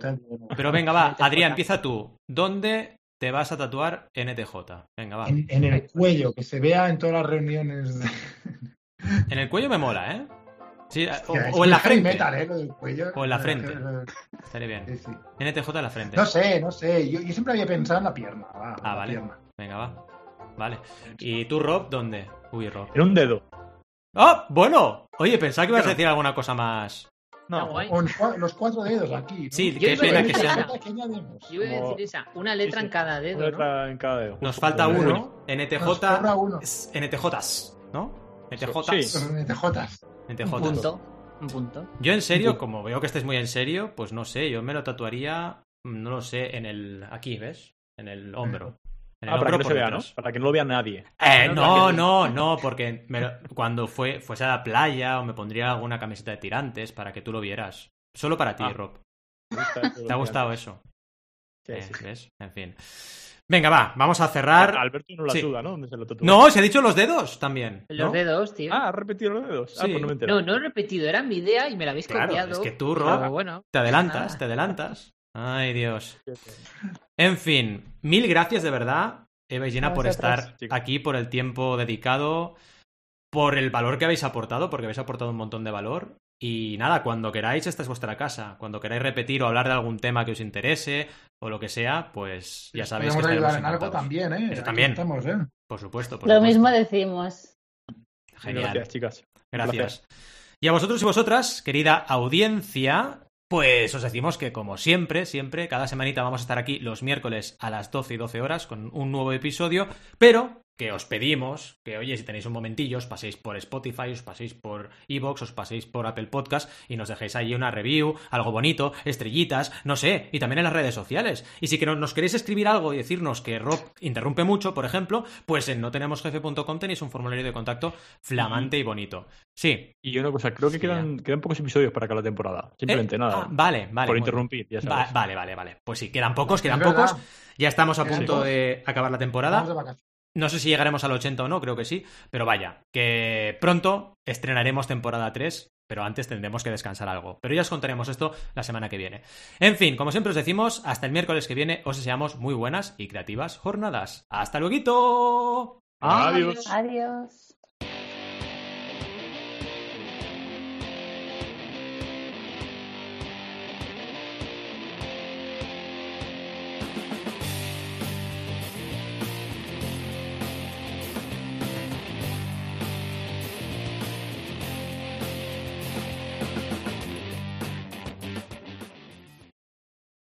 Pero venga, va. Adrián, empieza tú. ¿Dónde te vas a tatuar NTJ? Venga, va. En, en el cuello, que se vea en todas las reuniones. de- En el cuello me mola, ¿eh? Sí, o, Hostia, es o en la frente. metal, ¿eh? Lo del cuello. O en la frente. Estaría bien. Sí, sí. NTJ en la frente. No sé, no sé. Yo, yo siempre había pensado en la pierna. va, Ah, la vale. pierna. Venga, va. Vale. ¿Y tú, Rob, dónde? Uy, Rob. En un dedo. ¡Ah! Bueno. Oye, pensaba que ibas a decir alguna cosa más. No. Con cua- los cuatro dedos aquí. ¿no? Sí, qué pena que decir sean. esa. ¿Qué añadimos? Yo iba a decir esa, una letra Sí, sí. en cada dedo, una ¿no? letra en cada dedo. Nos falta uno. NTJ. Uno. NTJs, ¿no? NTJs. Sí. NTJs. Un NTJs. punto. Un punto. Yo en serio, Un como veo que estés muy en serio, pues no sé, yo me lo tatuaría, no lo sé, en el... Aquí, ¿ves? en el hombro. Ah, para que no se vea, ¿no? Para que no lo vea nadie. Eh, No, no, no, porque me lo- cuando fue, fuese a la playa o me pondría alguna camiseta de tirantes para que tú lo vieras. Solo para ti, Ah. Rob. ¿Te ha gustado eso? Sí, Eh, sí, sí. ¿ves? En fin. Venga, va, vamos a cerrar. Alberto no la Sí. duda, ¿no? ¿Dónde se lo? No, se ha dicho los dedos también. Los dedos, tío. Ah, ¿has repetido los dedos? Ah, pues no me no, no he repetido, era mi idea y me la habéis Claro, copiado. es que tú, Rob, bueno, te adelantas, nada. te adelantas. Ay, Dios. En fin, mil gracias de verdad, Eva y Gina, por estar aquí, por el tiempo dedicado, por el valor que habéis aportado, porque habéis aportado un montón de valor. Y nada, cuando queráis, esta es vuestra casa. Cuando queráis repetir o hablar de algún tema que os interese o lo que sea, pues ya sabéis que Podemos estaremos ayudar en algo también, ¿eh? Eso también. Estamos, ¿eh? Por supuesto. por Lo supuesto. mismo decimos. Genial. Gracias, chicas. Gracias. Y a vosotros y vosotras, querida audiencia, pues os decimos que como siempre, siempre, cada semanita vamos a estar aquí los miércoles a las 12 y 12 horas con un nuevo episodio, pero que os pedimos que, oye, si tenéis un momentillo, os paséis por Spotify, os paséis por Evox, os paséis por Apple Podcast y nos dejéis ahí una review, algo bonito, estrellitas, no sé, y también en las redes sociales. Y si que no- nos queréis escribir algo y decirnos que Rob interrumpe mucho, por ejemplo, pues en notenemosjefe.com tenéis un formulario de contacto flamante y bonito. Sí, Y una cosa, creo que Sí, quedan, quedan pocos episodios para cada temporada. Simplemente Eh, nada. ah, vale, vale. por interrumpir, ya. Va- sabes. vale, vale, vale. Pues sí, quedan pocos, quedan pocos. Ya estamos a punto de acabar la temporada. Vamos de vacaciones. No sé si llegaremos al 80 o no, creo que sí. Pero vaya, que pronto estrenaremos temporada 3. Pero antes tendremos que descansar algo. Pero ya os contaremos esto la semana que viene. En fin, como siempre os decimos, hasta el miércoles que viene os deseamos muy buenas y creativas jornadas. ¡Hasta luego! Adiós. Adiós.